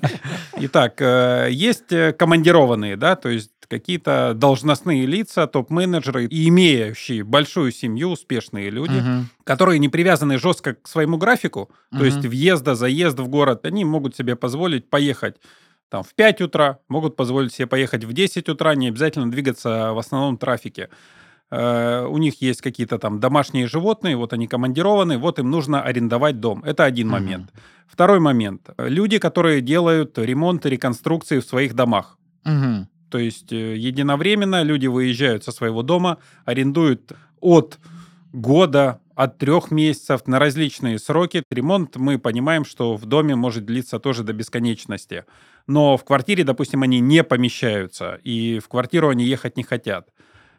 *laughs* Итак, э, есть э, командированные, да, то есть какие-то должностные лица, топ-менеджеры, и имеющие большую семью, успешные люди, Мгм. которые не привязаны жестко к своему графику, то есть въезда, заезда в город, они могут себе позволить поехать там в 5 утра, могут позволить себе поехать в 10 утра, не обязательно двигаться в основном трафике. Э, У них есть какие-то там домашние животные, вот они командированы, вот им нужно арендовать дом. Это один Мгм. момент. Второй момент. Люди, которые делают ремонт и реконструкции в своих домах. Мгм. То есть э, единовременно люди выезжают со своего дома, арендуют от года, от трех месяцев на различные сроки. Ремонт, мы понимаем, что в доме может длиться тоже до бесконечности. Но в квартире, допустим, они не помещаются, и в квартиру они ехать не хотят.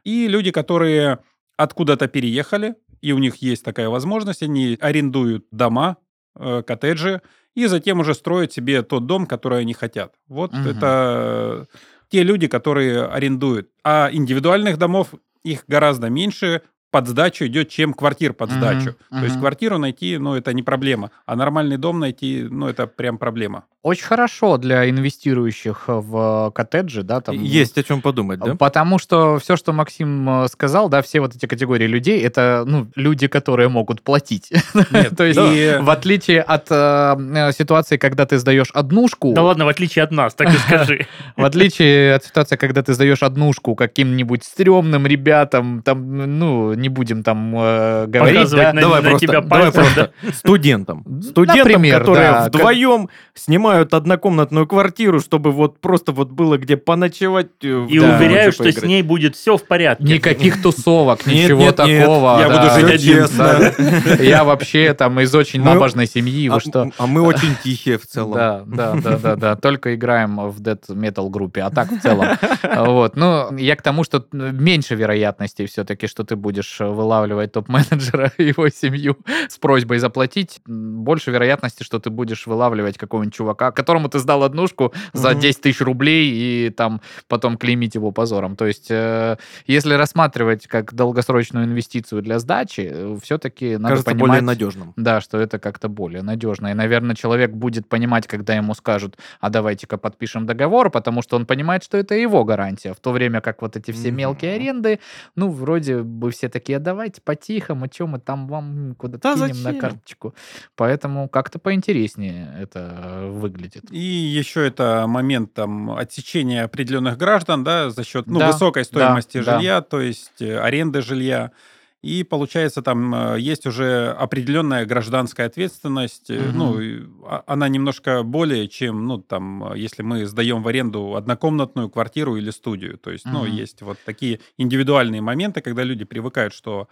И люди, которые откуда-то переехали, и у них есть такая возможность, они арендуют дома, э, коттеджи, и затем уже строят себе тот дом, который они хотят. Вот Мгм. это те люди, которые арендуют. А индивидуальных домов их гораздо меньше под сдачу идет, чем квартир под сдачу. То есть квартиру найти, ну, это не проблема. А нормальный дом найти, ну, это прям проблема. Очень хорошо для инвестирующих в коттеджи, да, там. Есть о чем подумать, да? Потому что все, что Максим э, сказал, да, все вот эти категории людей, это, ну, люди, которые могут платить. *laughs* То есть, и- в отличие от э, э, ситуации, когда ты сдаешь однушку, Да ладно, в отличие от нас, так и скажи. *laughs* в отличие от ситуации, когда ты сдаешь однушку каким-нибудь стрёмным ребятам, там, ну, не будем там э, говорить, Показывать да, на- давай на просто, тебя давай пальцем, просто студентам. Студентам, Например, которые да, как- вдвоем снимают однокомнатную квартиру, чтобы вот просто вот было где поночевать. э, И Да. уверяю, ночью что с поиграть. ней будет все в порядке. никаких тусовок, Нет, ничего нет, нет, такого. я да. буду жить один. честно. *laughs* Я вообще там из очень Мы- набожной семьи, вы А- что? А мы очень тихие в целом. Да, да, да, да, да. Только играем в Dead Metal группе, а так в целом. Вот. Ну, я к тому, что меньше вероятностей все-таки, что ты будешь вылавливать топ-менеджера и *laughs* его семью с просьбой заплатить. Больше вероятности, что ты будешь вылавливать какого-нибудь чувака, которому ты сдал однушку за Мгм. 10 тысяч рублей и там потом клеймить его позором. То есть, э, если рассматривать как долгосрочную инвестицию для сдачи, все-таки надо Кажется понимать... более надежным. Да, что это как-то более надежно. И, наверное, человек будет понимать, когда ему скажут, а давайте-ка подпишем договор, потому что он понимает, что это его гарантия. В то время как вот эти все мелкие аренды, ну, вроде бы все такие, «А давайте по-тихому, что мы там вам куда-то Да кинем на зачем? карточку. Поэтому как-то поинтереснее это выглядит. И еще это момент там отсечения определенных граждан, да, за счет ну, Да, высокой стоимости да. жилья, то есть э, аренды жилья. И получается, там э, есть уже определенная гражданская ответственность. Мгм. Ну, а- она немножко более, чем, ну, там, если мы сдаем в аренду однокомнатную квартиру или студию. То есть, ну, Мгм. есть вот такие индивидуальные моменты, когда люди привыкают, что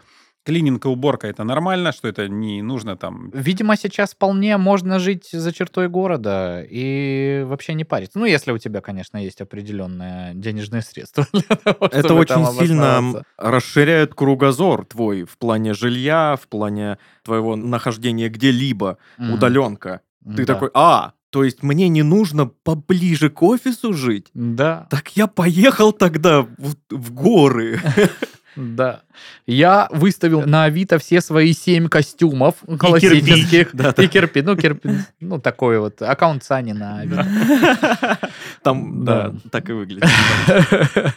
клининг и уборка это нормально, что это не нужно там Видимо, сейчас вполне можно жить за чертой города и вообще не париться. Ну, если у тебя, конечно, есть определенные денежные средства. *laughs* для того, Это чтобы там очень сильно расширяет кругозор твой в плане жилья, в плане твоего нахождения где-либо, Мгм. удаленка. Ты Да. такой, а, то есть мне не нужно поближе к офису жить? Да, Так я поехал тогда в, в горы. *laughs* да. Я выставил на Авито все свои семь костюмов классических. И кирпич. Ну, кирпич. Ну, такой вот. Аккаунт Сани на Авито. *laughs* Там, Да. так и выглядит. *laughs*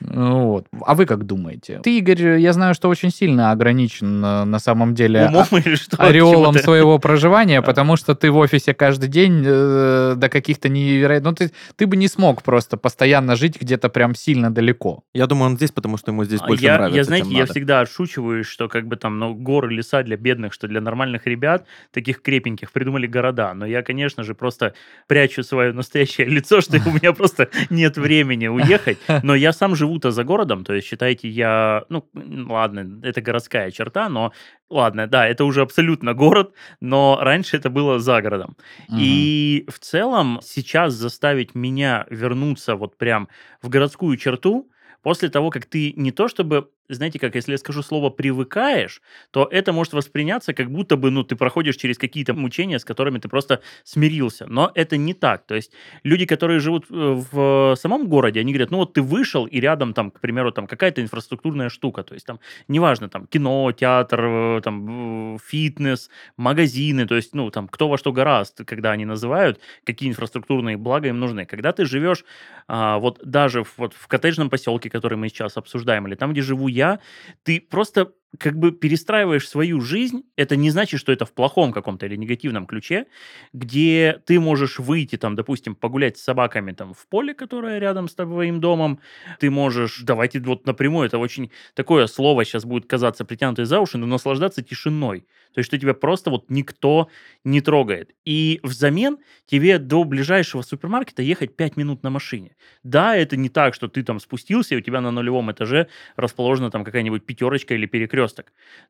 Вот. А вы как думаете? Ты, Игорь, я знаю, что очень сильно ограничен э, на самом деле *laughs* ореолом своего проживания, потому что ты в офисе каждый день э, до каких-то невероятных... Ну, ты, ты бы не смог просто постоянно жить где-то прям сильно далеко. Я думаю, он здесь, потому что ему здесь А больше нравится, знаете, я надо. всегда отшучиваю, что как бы там, ну, горы, леса для бедных, что для нормальных ребят, таких крепеньких, придумали города. Но я, конечно же, просто прячу свое настоящее *laughs* лицо, что у меня просто нет времени уехать. *laughs* Но я сам живу-то за городом, то есть, считайте, я, ну, ладно, это городская черта, но ладно, да, это уже абсолютно город, но раньше это было за городом. И в целом сейчас заставить меня вернуться вот прям в городскую черту, после того, как ты не то чтобы знаете как, если я скажу слово «привыкаешь», то это может восприняться как будто бы, ну, ты проходишь через какие-то мучения, с которыми ты просто смирился. Но это не так. То есть люди, которые живут э, в самом городе, они говорят, ну, вот ты вышел, и рядом там, к примеру, там какая-то инфраструктурная штука. То есть там, неважно, там кино, театр, э, там э, фитнес, магазины, то есть, ну, там кто во что гораст, когда они называют, какие инфраструктурные блага им нужны. Когда ты живешь а, вот даже в, вот в коттеджном поселке, который мы сейчас обсуждаем, или там, где живу ты просто как бы перестраиваешь свою жизнь, это не значит, что это в плохом каком-то или негативном ключе, где ты можешь выйти там, допустим, погулять с собаками там в поле, которое рядом с твоим домом, ты можешь, давайте вот напрямую, это очень такое слово сейчас будет казаться притянутой за уши, но наслаждаться тишиной. То есть, что тебя просто вот никто не трогает. И взамен тебе до ближайшего супермаркета ехать 5 минут на машине. Да, это не так, что ты там спустился, и у тебя на нулевом этаже расположена там какая-нибудь пятерочка или перекресток.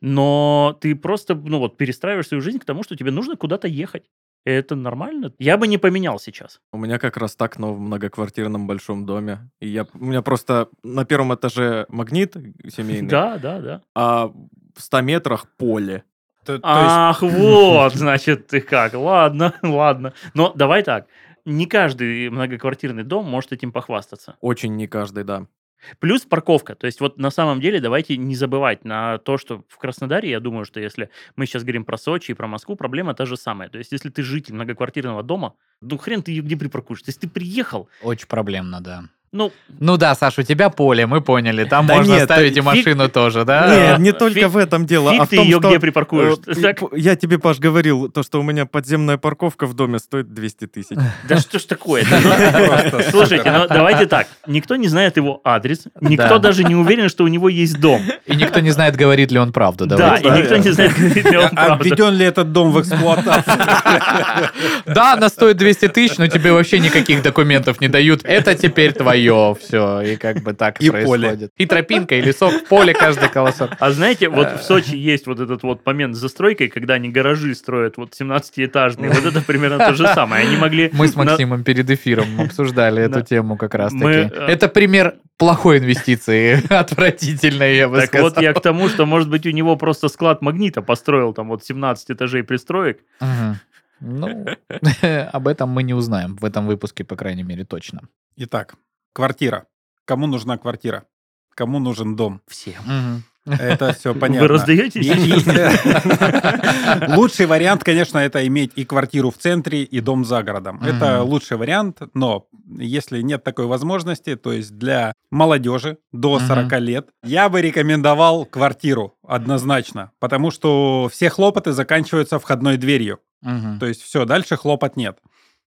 Но ты просто, ну вот, перестраиваешь свою жизнь к тому, что тебе нужно куда-то ехать. Это нормально. Я бы не поменял сейчас. У меня как раз так, но в многоквартирном большом доме. И я, у меня просто на первом этаже магнит семейный, Да, да, да. а в 100 метрах поле. То- то есть Ах, вот, значит, ты как. Ладно, *laughs* ладно. Но давай так. Не каждый многоквартирный дом может этим похвастаться. Очень не каждый, да. Плюс парковка. То есть вот на самом деле давайте не забывать на то, что в Краснодаре, я думаю, что если мы сейчас говорим про Сочи и про Москву, проблема та же самая. То есть если ты житель многоквартирного дома, ну хрен ты где припаркуешь. То есть ты приехал, Очень проблемно, да. Ну, Ну да, Саш, у тебя поле, мы поняли. Там Да можно нет, ставить и фиг- машину тоже, да? Нет, не Э, только фиг- в этом дело, фиг а в ты том, ее что... где припаркуешь. э. Я тебе, Паш, говорил, то, что у меня подземная парковка в доме стоит 200 тысяч. *laughs* да что ж такое? *laughs* *laughs* Слушайте, ну давайте так. Никто не знает его адрес, никто Да. даже не уверен, что у него есть дом. И никто не знает, говорит ли он правду. Да, и никто не знает, говорит ли он А правду. введен ли этот дом в эксплуатацию? Да, она стоит 200 тысяч, но тебе вообще никаких документов не дают. Это теперь твое. Все, и как бы так И происходит. И тропинка, и лесок, в поле каждый колосок. А знаете, вот в Сочи есть вот этот вот момент с застройкой, когда они гаражи строят, вот 17-этажные. Вот это примерно то же самое. Они могли... Мы с Максимом перед эфиром обсуждали эту тему как раз таки. Мы, э, Это пример плохой инвестиции, *laughs* отвратительной, я бы Так сказал. вот я к тому, что, может быть, у него просто склад магнита построил там вот 17 этажей пристроек. Мгм. Ну, *laughs* об этом мы не узнаем в этом выпуске, по крайней мере, точно. Итак, квартира. Кому нужна квартира? Кому нужен дом? Всем. Это *laughs* все Вы понятно. раздаетесь? И- и- *laughs* Лучший вариант, конечно, это иметь и квартиру в центре, и дом за городом. Это лучший вариант, но если нет такой возможности, то есть для молодежи до Мгм. 40 лет, я бы рекомендовал квартиру однозначно, потому что все хлопоты заканчиваются входной дверью. То есть все, дальше хлопот нет.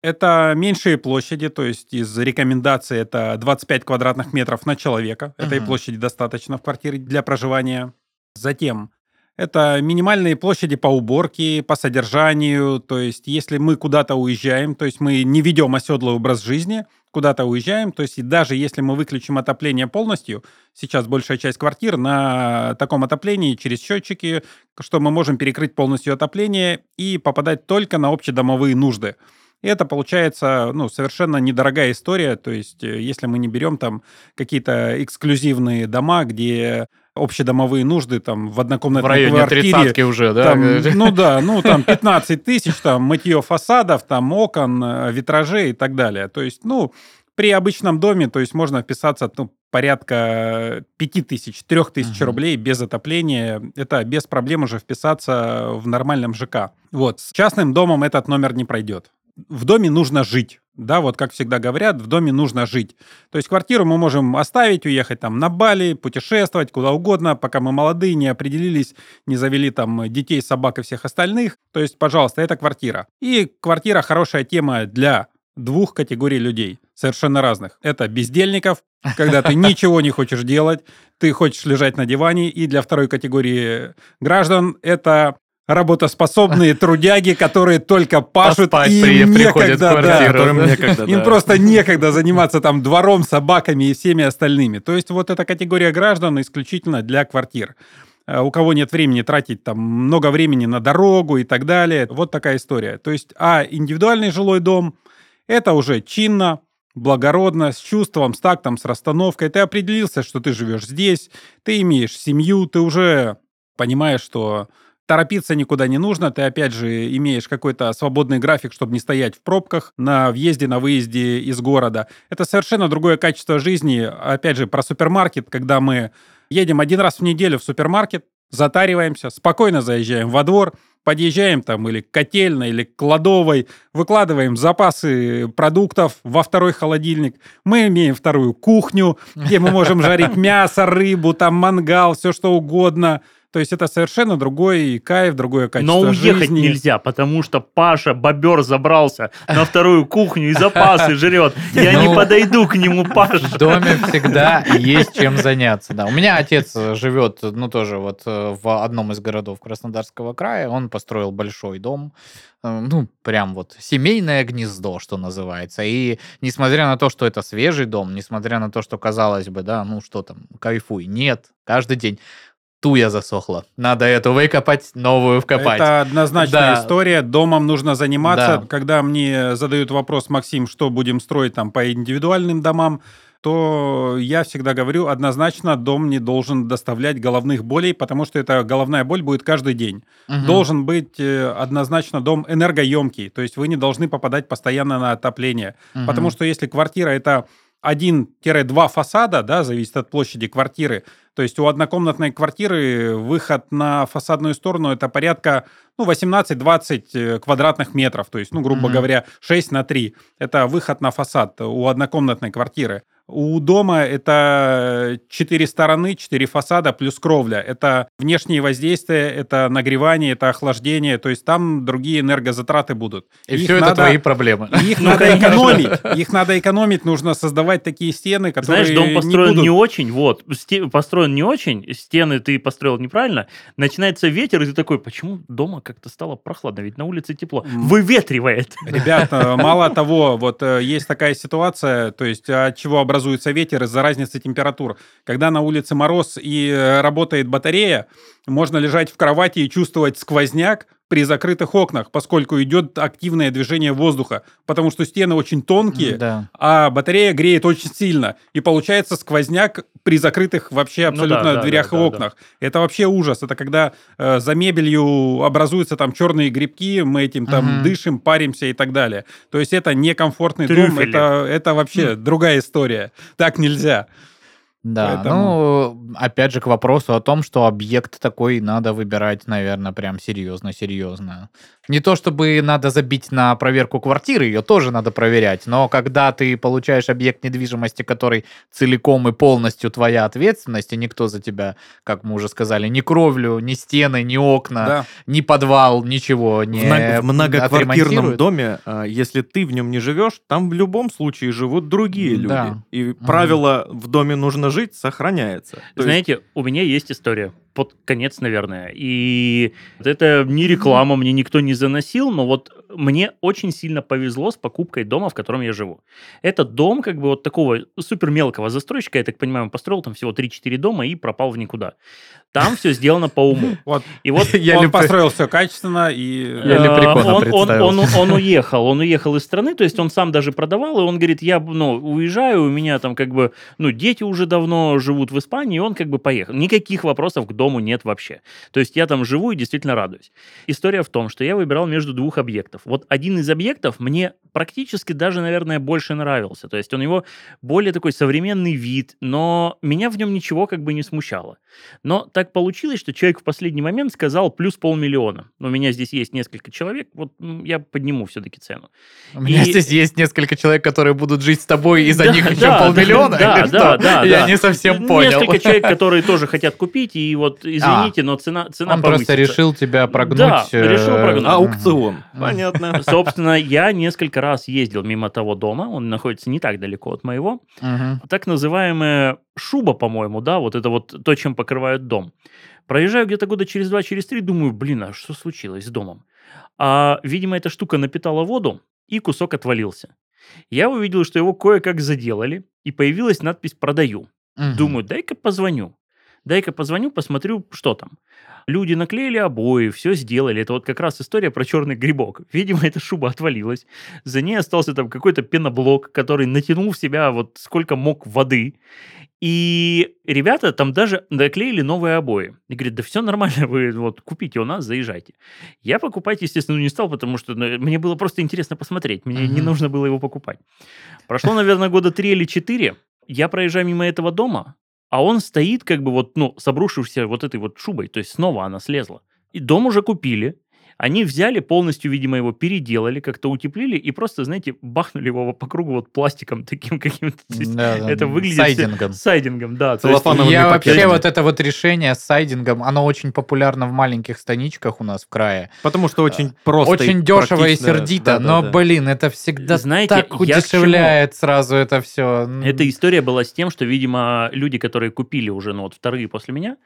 Это меньшие площади, то есть из рекомендаций это 25 квадратных метров на человека. Этой Мгм. площади достаточно в квартире для проживания. Затем это минимальные площади по уборке, по содержанию. То есть если мы куда-то уезжаем, то есть мы не ведем оседлый образ жизни, куда-то уезжаем, то есть и даже если мы выключим отопление полностью, сейчас большая часть квартир на таком отоплении через счетчики, что мы можем перекрыть полностью отопление и попадать только на общедомовые нужды. И это получается ну, совершенно недорогая история. То есть, э, если мы не берем там какие-то эксклюзивные дома, где общедомовые нужды там в В однокомнатной районе квартире уже, да? там, *laughs* ну да, ну там 15 тысяч, там мытье фасадов, там окон, э, витражей и так далее. То есть, ну, при обычном доме, то есть можно вписаться ну, порядка 5 тысяч, 3 тысяч Мгм. рублей без отопления. Это без проблем уже вписаться в нормальном ЖК. Вот, с частным домом этот номер не пройдет. В доме нужно жить. Да, вот как всегда говорят, в доме нужно жить. То есть квартиру мы можем оставить, уехать там на Бали, путешествовать куда угодно, пока мы молодые, не определились, не завели там детей, собак и всех остальных. То есть, пожалуйста, это квартира. И квартира хорошая тема для двух категорий людей, совершенно разных. Это бездельников, когда ты *laughs* ничего не хочешь делать, ты хочешь лежать на диване. И для второй категории граждан это работоспособные трудяги, которые только пашут, Поспать и им приходят в некогда, да, квартиру. Которым некогда, им да. просто некогда заниматься там двором, собаками и всеми остальными. То есть вот эта категория граждан исключительно для квартир. Э, У кого нет времени тратить там много времени на дорогу и так далее. Вот такая история. То есть, а индивидуальный жилой дом это уже чинно, благородно, с чувством, с тактом, с расстановкой. Ты определился, что ты живешь здесь, ты имеешь семью, ты уже понимаешь, что торопиться никуда не нужно. Ты, опять же, имеешь какой-то свободный график, чтобы не стоять в пробках на въезде, на выезде из города. Это совершенно другое качество жизни. Опять же, про супермаркет, когда мы едем один раз в неделю в супермаркет, затариваемся, спокойно заезжаем во двор, подъезжаем там или к котельной, или к кладовой, выкладываем запасы продуктов во второй холодильник. Мы имеем вторую кухню, где мы можем жарить мясо, рыбу, там мангал, все что угодно – то есть это совершенно другой кайф, другое качество Но уехать жизни. нельзя, потому что Паша, бобер, забрался на вторую кухню и запасы жрет. Я не Ну, подойду к нему, Паша. В доме всегда есть чем заняться, да. У меня отец живет, ну, тоже вот э, в одном из городов Краснодарского края. Он построил большой дом, э, ну, прям вот семейное гнездо, что называется. И несмотря на то, что это свежий дом, несмотря на то, что казалось бы, да, ну, что там, кайфуй, нет, каждый день туя засохла. Надо эту выкопать, новую вкопать. Это однозначная Да. история. Домом нужно заниматься. Да. Когда мне задают вопрос, Максим, что будем строить там по индивидуальным домам, то я всегда говорю, однозначно дом не должен доставлять головных болей, потому что эта головная боль будет каждый день. Мгм. Должен быть э, однозначно дом энергоемкий, то есть вы не должны попадать постоянно на отопление. Мгм. Потому что если квартира это 1-2 фасада, да, зависит от площади квартиры. То есть у однокомнатной квартиры выход на фасадную сторону это порядка ну, 18-20 э, квадратных метров. То есть, ну, грубо Мгм. говоря, 6 на 3. Это выход на фасад у однокомнатной квартиры. У дома это 4 стороны, 4 фасада плюс кровля. Это внешние воздействия, это нагревание, это охлаждение. То есть там другие энергозатраты будут. И Их все это надо- твои проблемы. их Ну, надо конечно. экономить. Их надо экономить. Нужно создавать такие стены, которые Знаешь, дом построен не, будут- очень, вот, сте- построен не очень, стены ты построил неправильно, начинается ветер, и ты такой, почему дома как-то стало прохладно, ведь на улице тепло. Выветривает. Ребята, мало того, вот э, есть такая ситуация, то есть от чего образуется ветер из-за разницы температур. Когда на улице мороз и э, работает батарея, можно лежать в кровати и чувствовать сквозняк при закрытых окнах, поскольку идет активное движение воздуха, потому что стены очень тонкие, Да. а батарея греет очень сильно. И получается сквозняк при закрытых вообще Ну да, абсолютно да, дверях да, и да, окнах. Это вообще ужас. Это когда э, за мебелью образуются там черные грибки, мы этим там Мгм. дышим, паримся и так далее. То есть это некомфортный дом, Трюфели. это, это вообще другая история. Так нельзя. Да, Поэтому- ну, опять же, к вопросу о том, что объект такой надо выбирать, наверное, прям серьезно-серьезно. Не то, чтобы надо забить на проверку квартиры, ее тоже надо проверять, но когда ты получаешь объект недвижимости, который целиком и полностью твоя ответственность, и никто за тебя, как мы уже сказали, ни кровлю, ни стены, ни окна, Да. ни подвал, ничего не В, многоквартирном доме, а, если ты в нем не живешь, там в любом случае живут другие люди. Да. И правило «в доме нужно жить» сохраняется. То есть Знаете, у меня есть история. Под конец, наверное. И это не реклама, мне никто не заносил, но вот мне очень сильно повезло с покупкой дома, в котором я живу. Это дом как бы вот такого супер мелкого застройщика, я так понимаю, он построил там всего 3-4 дома и пропал в никуда. Там все сделано по уму. *laughs* Вот И вот *laughs* Я он построил все качественно и... Я Э, лепрекона он, он, он, он *laughs* уехал, он уехал из страны, то есть он сам даже продавал, и он говорит, я ну, уезжаю, у меня там как бы, ну, дети уже давно живут в Испании, и он как бы поехал. Никаких вопросов к дому нет вообще. То есть я там живу и действительно радуюсь. История в том, что я выбирал между двух объектов. Вот один из объектов мне практически даже, наверное, больше нравился. То есть у него более такой современный вид, но меня в нем ничего как бы не смущало. Но так получилось, что человек в последний момент сказал плюс полмиллиона. У меня здесь есть несколько человек, вот м, я подниму все-таки цену. У меня И- здесь есть несколько человек, которые будут жить с тобой, и за Да, них еще да, полмиллиона. да, да, да, Я да. не совсем понял. Несколько человек, *laughs* которые тоже хотят купить, и вот, извините, но цена, цена Он просто повысится. решил тебя прогнуть. Да, э, решил прогнуть. Аукцион. Мгм. Понятно. *laughs* Собственно, я несколько раз ездил мимо того дома, он находится не так далеко от моего. Мгм. так называемая шуба, по-моему, да, вот это вот то, чем покрывают дом. Проезжаю где-то года через два, через три, думаю, блин, а что случилось с домом? А, видимо, эта штука напитала воду, и кусок отвалился. Я увидел, что его кое-как заделали, и появилась надпись «Продаю». Мгм. Думаю, дай-ка позвоню. Дай-ка позвоню, посмотрю, что там. Люди наклеили обои, все сделали. Это вот как раз история про черный грибок. Видимо, эта шуба отвалилась. За ней остался там какой-то пеноблок, который натянул в себя вот сколько мог воды. И ребята там даже наклеили новые обои. И говорят, да все нормально, вы вот купите у нас, заезжайте. Я покупать, естественно, не стал, потому что ну, мне было просто интересно посмотреть. Мне не Мгм. нужно было его покупать. Прошло, наверное, года три или четыре. Я проезжаю мимо этого дома, а он стоит как бы вот, ну, с обрушившейся вот этой вот шубой. То есть снова она слезла. И дом уже купили. Они взяли полностью, видимо, его переделали, как-то утеплили и просто, знаете, бахнули его по кругу вот пластиком таким *laughs* каким-то. Да, да, это выглядит... Сайдингом. Сайдингом, да. Целлофановыми Я вообще пакетами. вот это вот решение с сайдингом, оно очень популярно в маленьких станичках у нас в крае. Потому что очень просто. очень и дешево и сердито, Да, да, но, да. блин, это всегда Знаете, так удешевляет сразу это все. Эта история была с тем, что, видимо, люди, которые купили уже, ну вот вторые после меня,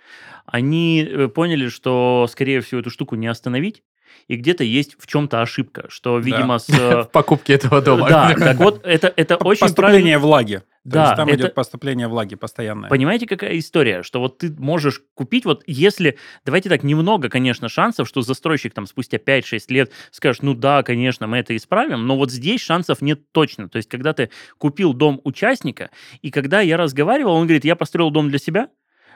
они э, поняли, что, скорее всего, эту штуку не остановить, и где-то есть в чем-то ошибка, что, видимо, с... э, *laughs* в покупке этого дома. Да, так вот, это, это очень Поступление правильно. влаги. То Да, есть там это- идет поступление влаги постоянное. Понимаете, какая история? Что вот ты можешь купить, вот если, давайте так, немного, конечно, шансов, что застройщик там спустя 5-6 лет скажет, ну да, конечно, мы это исправим, но вот здесь шансов нет точно. То есть, когда ты купил дом участника, и когда я разговаривал, он говорит, я построил дом для себя,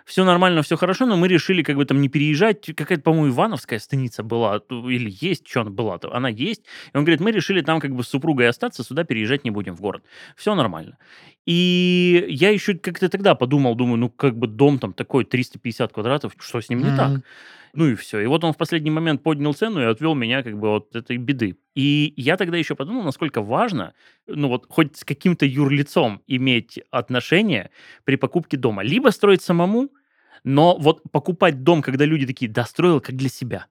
все нормально, все хорошо, но мы решили как бы там не переезжать. Какая-то, по-моему, Ивановская станица была, или есть, что она была, то она есть. И он говорит, мы решили там как бы с супругой остаться, сюда переезжать не будем в город. Все нормально. И я еще как-то тогда подумал, думаю, ну как бы дом там такой 350 квадратов, что с ним не так? Ну и все. И вот он в последний момент поднял цену и отвел меня как бы от этой беды. И я тогда еще подумал, насколько важно, ну вот хоть с каким-то юрлицом иметь отношения при покупке дома. Либо строить самому, но вот покупать дом, когда люди такие, да, строил как для себя.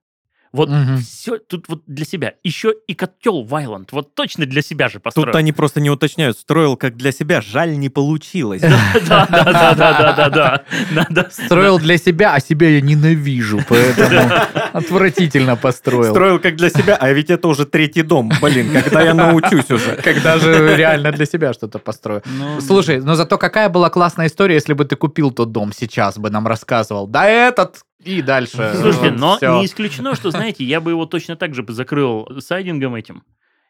Вот Мгм. все тут вот для себя. Еще и котел Вайланд. Вот точно для себя же построил. Тут они просто не уточняют. Строил как для себя, жаль, не получилось. Да, да, да, да, да, да, да. Надо Строил для себя, а себя я ненавижу, поэтому отвратительно построил. Строил как для себя, а ведь это уже третий дом. Блин, когда я научусь уже. Когда же реально для себя что-то построю. Ну, Слушай, но зато какая была классная история, если бы ты купил тот дом сейчас бы нам рассказывал. Да этот и дальше. *laughs* Слушайте, Вот но всё. не исключено, что, знаете, я бы его точно так же закрыл сайдингом этим.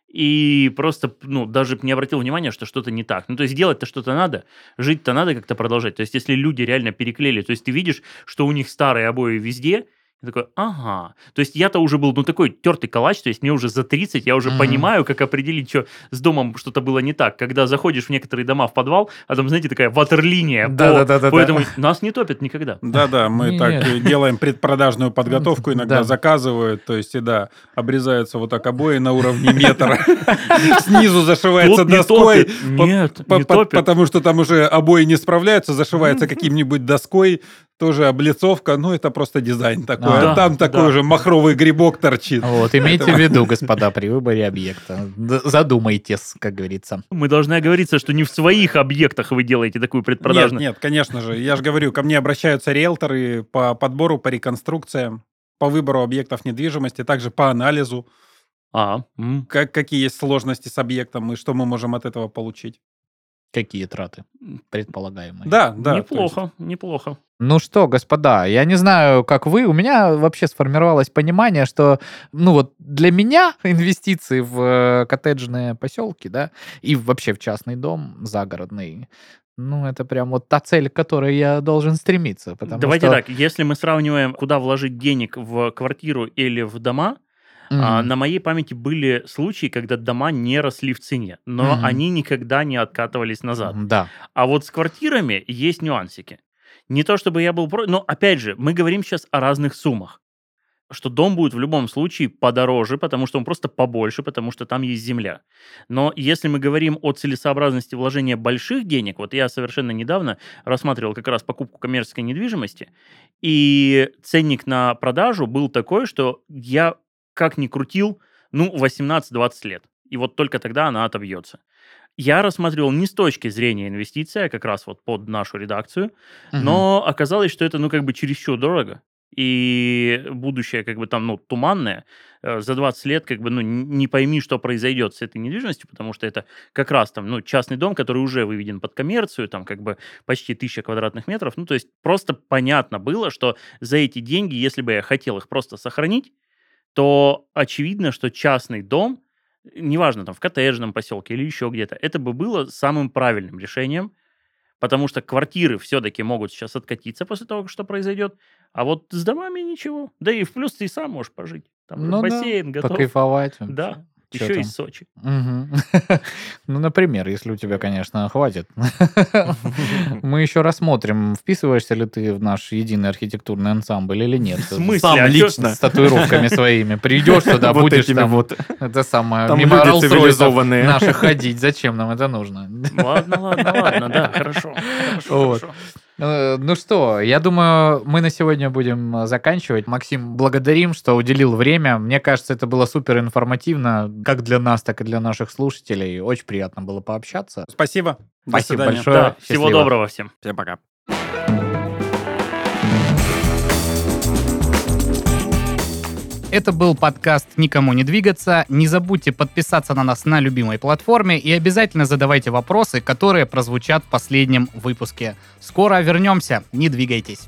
И просто, ну, даже не обратил внимания, что что-то не так. Ну, то есть делать-то что-то надо, жить-то надо как-то продолжать. То есть если люди реально переклеили, то есть ты видишь, что у них старые обои везде, и такой, ага. То есть я-то уже был, ну, такой тертый калач, то есть мне уже за 30, я уже Мгм. понимаю, как определить, что с домом что-то было не так. Когда заходишь в некоторые дома в подвал, а там, знаете, такая ватерлиния. по- Да-да-да-да-да. Поэтому нас не топят никогда. Да-да, мы Нет. так делаем предпродажную подготовку, *laughs* иногда Да. заказывают, то есть, и да, обрезаются вот так обои на уровне метра, *laughs* снизу зашивается доской, Нет, потому что там уже обои не справляются, зашивается каким-нибудь доской, тоже облицовка, ну это просто дизайн такой, А. а там Да, такой да. же махровый грибок торчит. Вот, имейте в виду, господа, при выборе объекта. Задумайтесь, как говорится. Мы должны оговориться, что не в своих объектах вы делаете такую Нет, предпродажную. нет, конечно же. Я же говорю, ко мне обращаются риэлторы по подбору, по реконструкциям, по выбору объектов недвижимости, также по анализу, А, как, какие есть сложности с объектом и что мы можем от этого получить. Какие траты предполагаемые. Да, да. неплохо, неплохо. Ну что, господа, я не знаю, как вы, у меня вообще сформировалось понимание, что, ну вот, для меня *laughs* инвестиции в э, коттеджные поселки, да, и вообще в частный дом загородный, ну, это прям вот та цель, к которой я должен стремиться. Потому Давайте что, так, если мы сравниваем, куда вложить денег в квартиру или в дома, м, а, на моей памяти были случаи, когда дома не росли в цене, но Мгм. они никогда не откатывались назад. Да. А вот с квартирами есть нюансики. Не то чтобы я был против, но опять же, мы говорим сейчас о разных суммах. Что дом будет в любом случае подороже, потому что он просто побольше, потому что там есть земля. Но если мы говорим о целесообразности вложения больших денег, вот я совершенно недавно рассматривал как раз покупку коммерческой недвижимости, и ценник на продажу был такой, что я как ни крутил, ну, 18-20 лет. И вот только тогда она отобьется. Я рассматривал не с точки зрения инвестиции, а как раз вот под нашу редакцию, Мгм. но оказалось, что это, ну, как бы чересчур дорого. и будущее как бы там, ну, туманное, э, за 20 лет как бы, ну, не пойми, что произойдет с этой недвижимостью, потому что это как раз там, ну, частный дом, который уже выведен под коммерцию, там как бы почти тысяча квадратных метров, ну, то есть просто понятно было, что за эти деньги, если бы я хотел их просто сохранить, то очевидно, что частный дом, неважно, там в коттеджном поселке или еще где-то, это бы было самым правильным решением, потому что квартиры все-таки могут сейчас откатиться после того, что произойдет, а вот с домами ничего. Да и в плюс ты и сам можешь пожить. Там Ну да, бассейн готов. Покайфовать. Да, Чё еще там? из Сочи. Мгм. *laughs* Ну, например, если у тебя, конечно, хватит. *laughs* Мы еще рассмотрим, вписываешься ли ты в наш единый архитектурный ансамбль или нет. В смысле? Сам А лично. С татуировками своими. Придешь туда, *laughs* Вот будешь там, вот. это самое, Там мимо цивилизованные. наших ходить. Зачем нам это нужно? Ладно, ладно, ладно, да, хорошо. хорошо, Вот. хорошо. Э, Ну что, я думаю, мы на сегодня будем э, заканчивать. Максим, благодарим, что уделил время. Мне кажется, это было супер информативно, как для нас, так и для наших слушателей. Очень приятно было пообщаться. Спасибо. Спасибо большое. Да, всего доброго всем. Всем пока. Это был подкаст «Никому не двигаться». Не забудьте подписаться на нас на любимой платформе и обязательно задавайте вопросы, которые прозвучат в последнем выпуске. Скоро вернемся, не двигайтесь.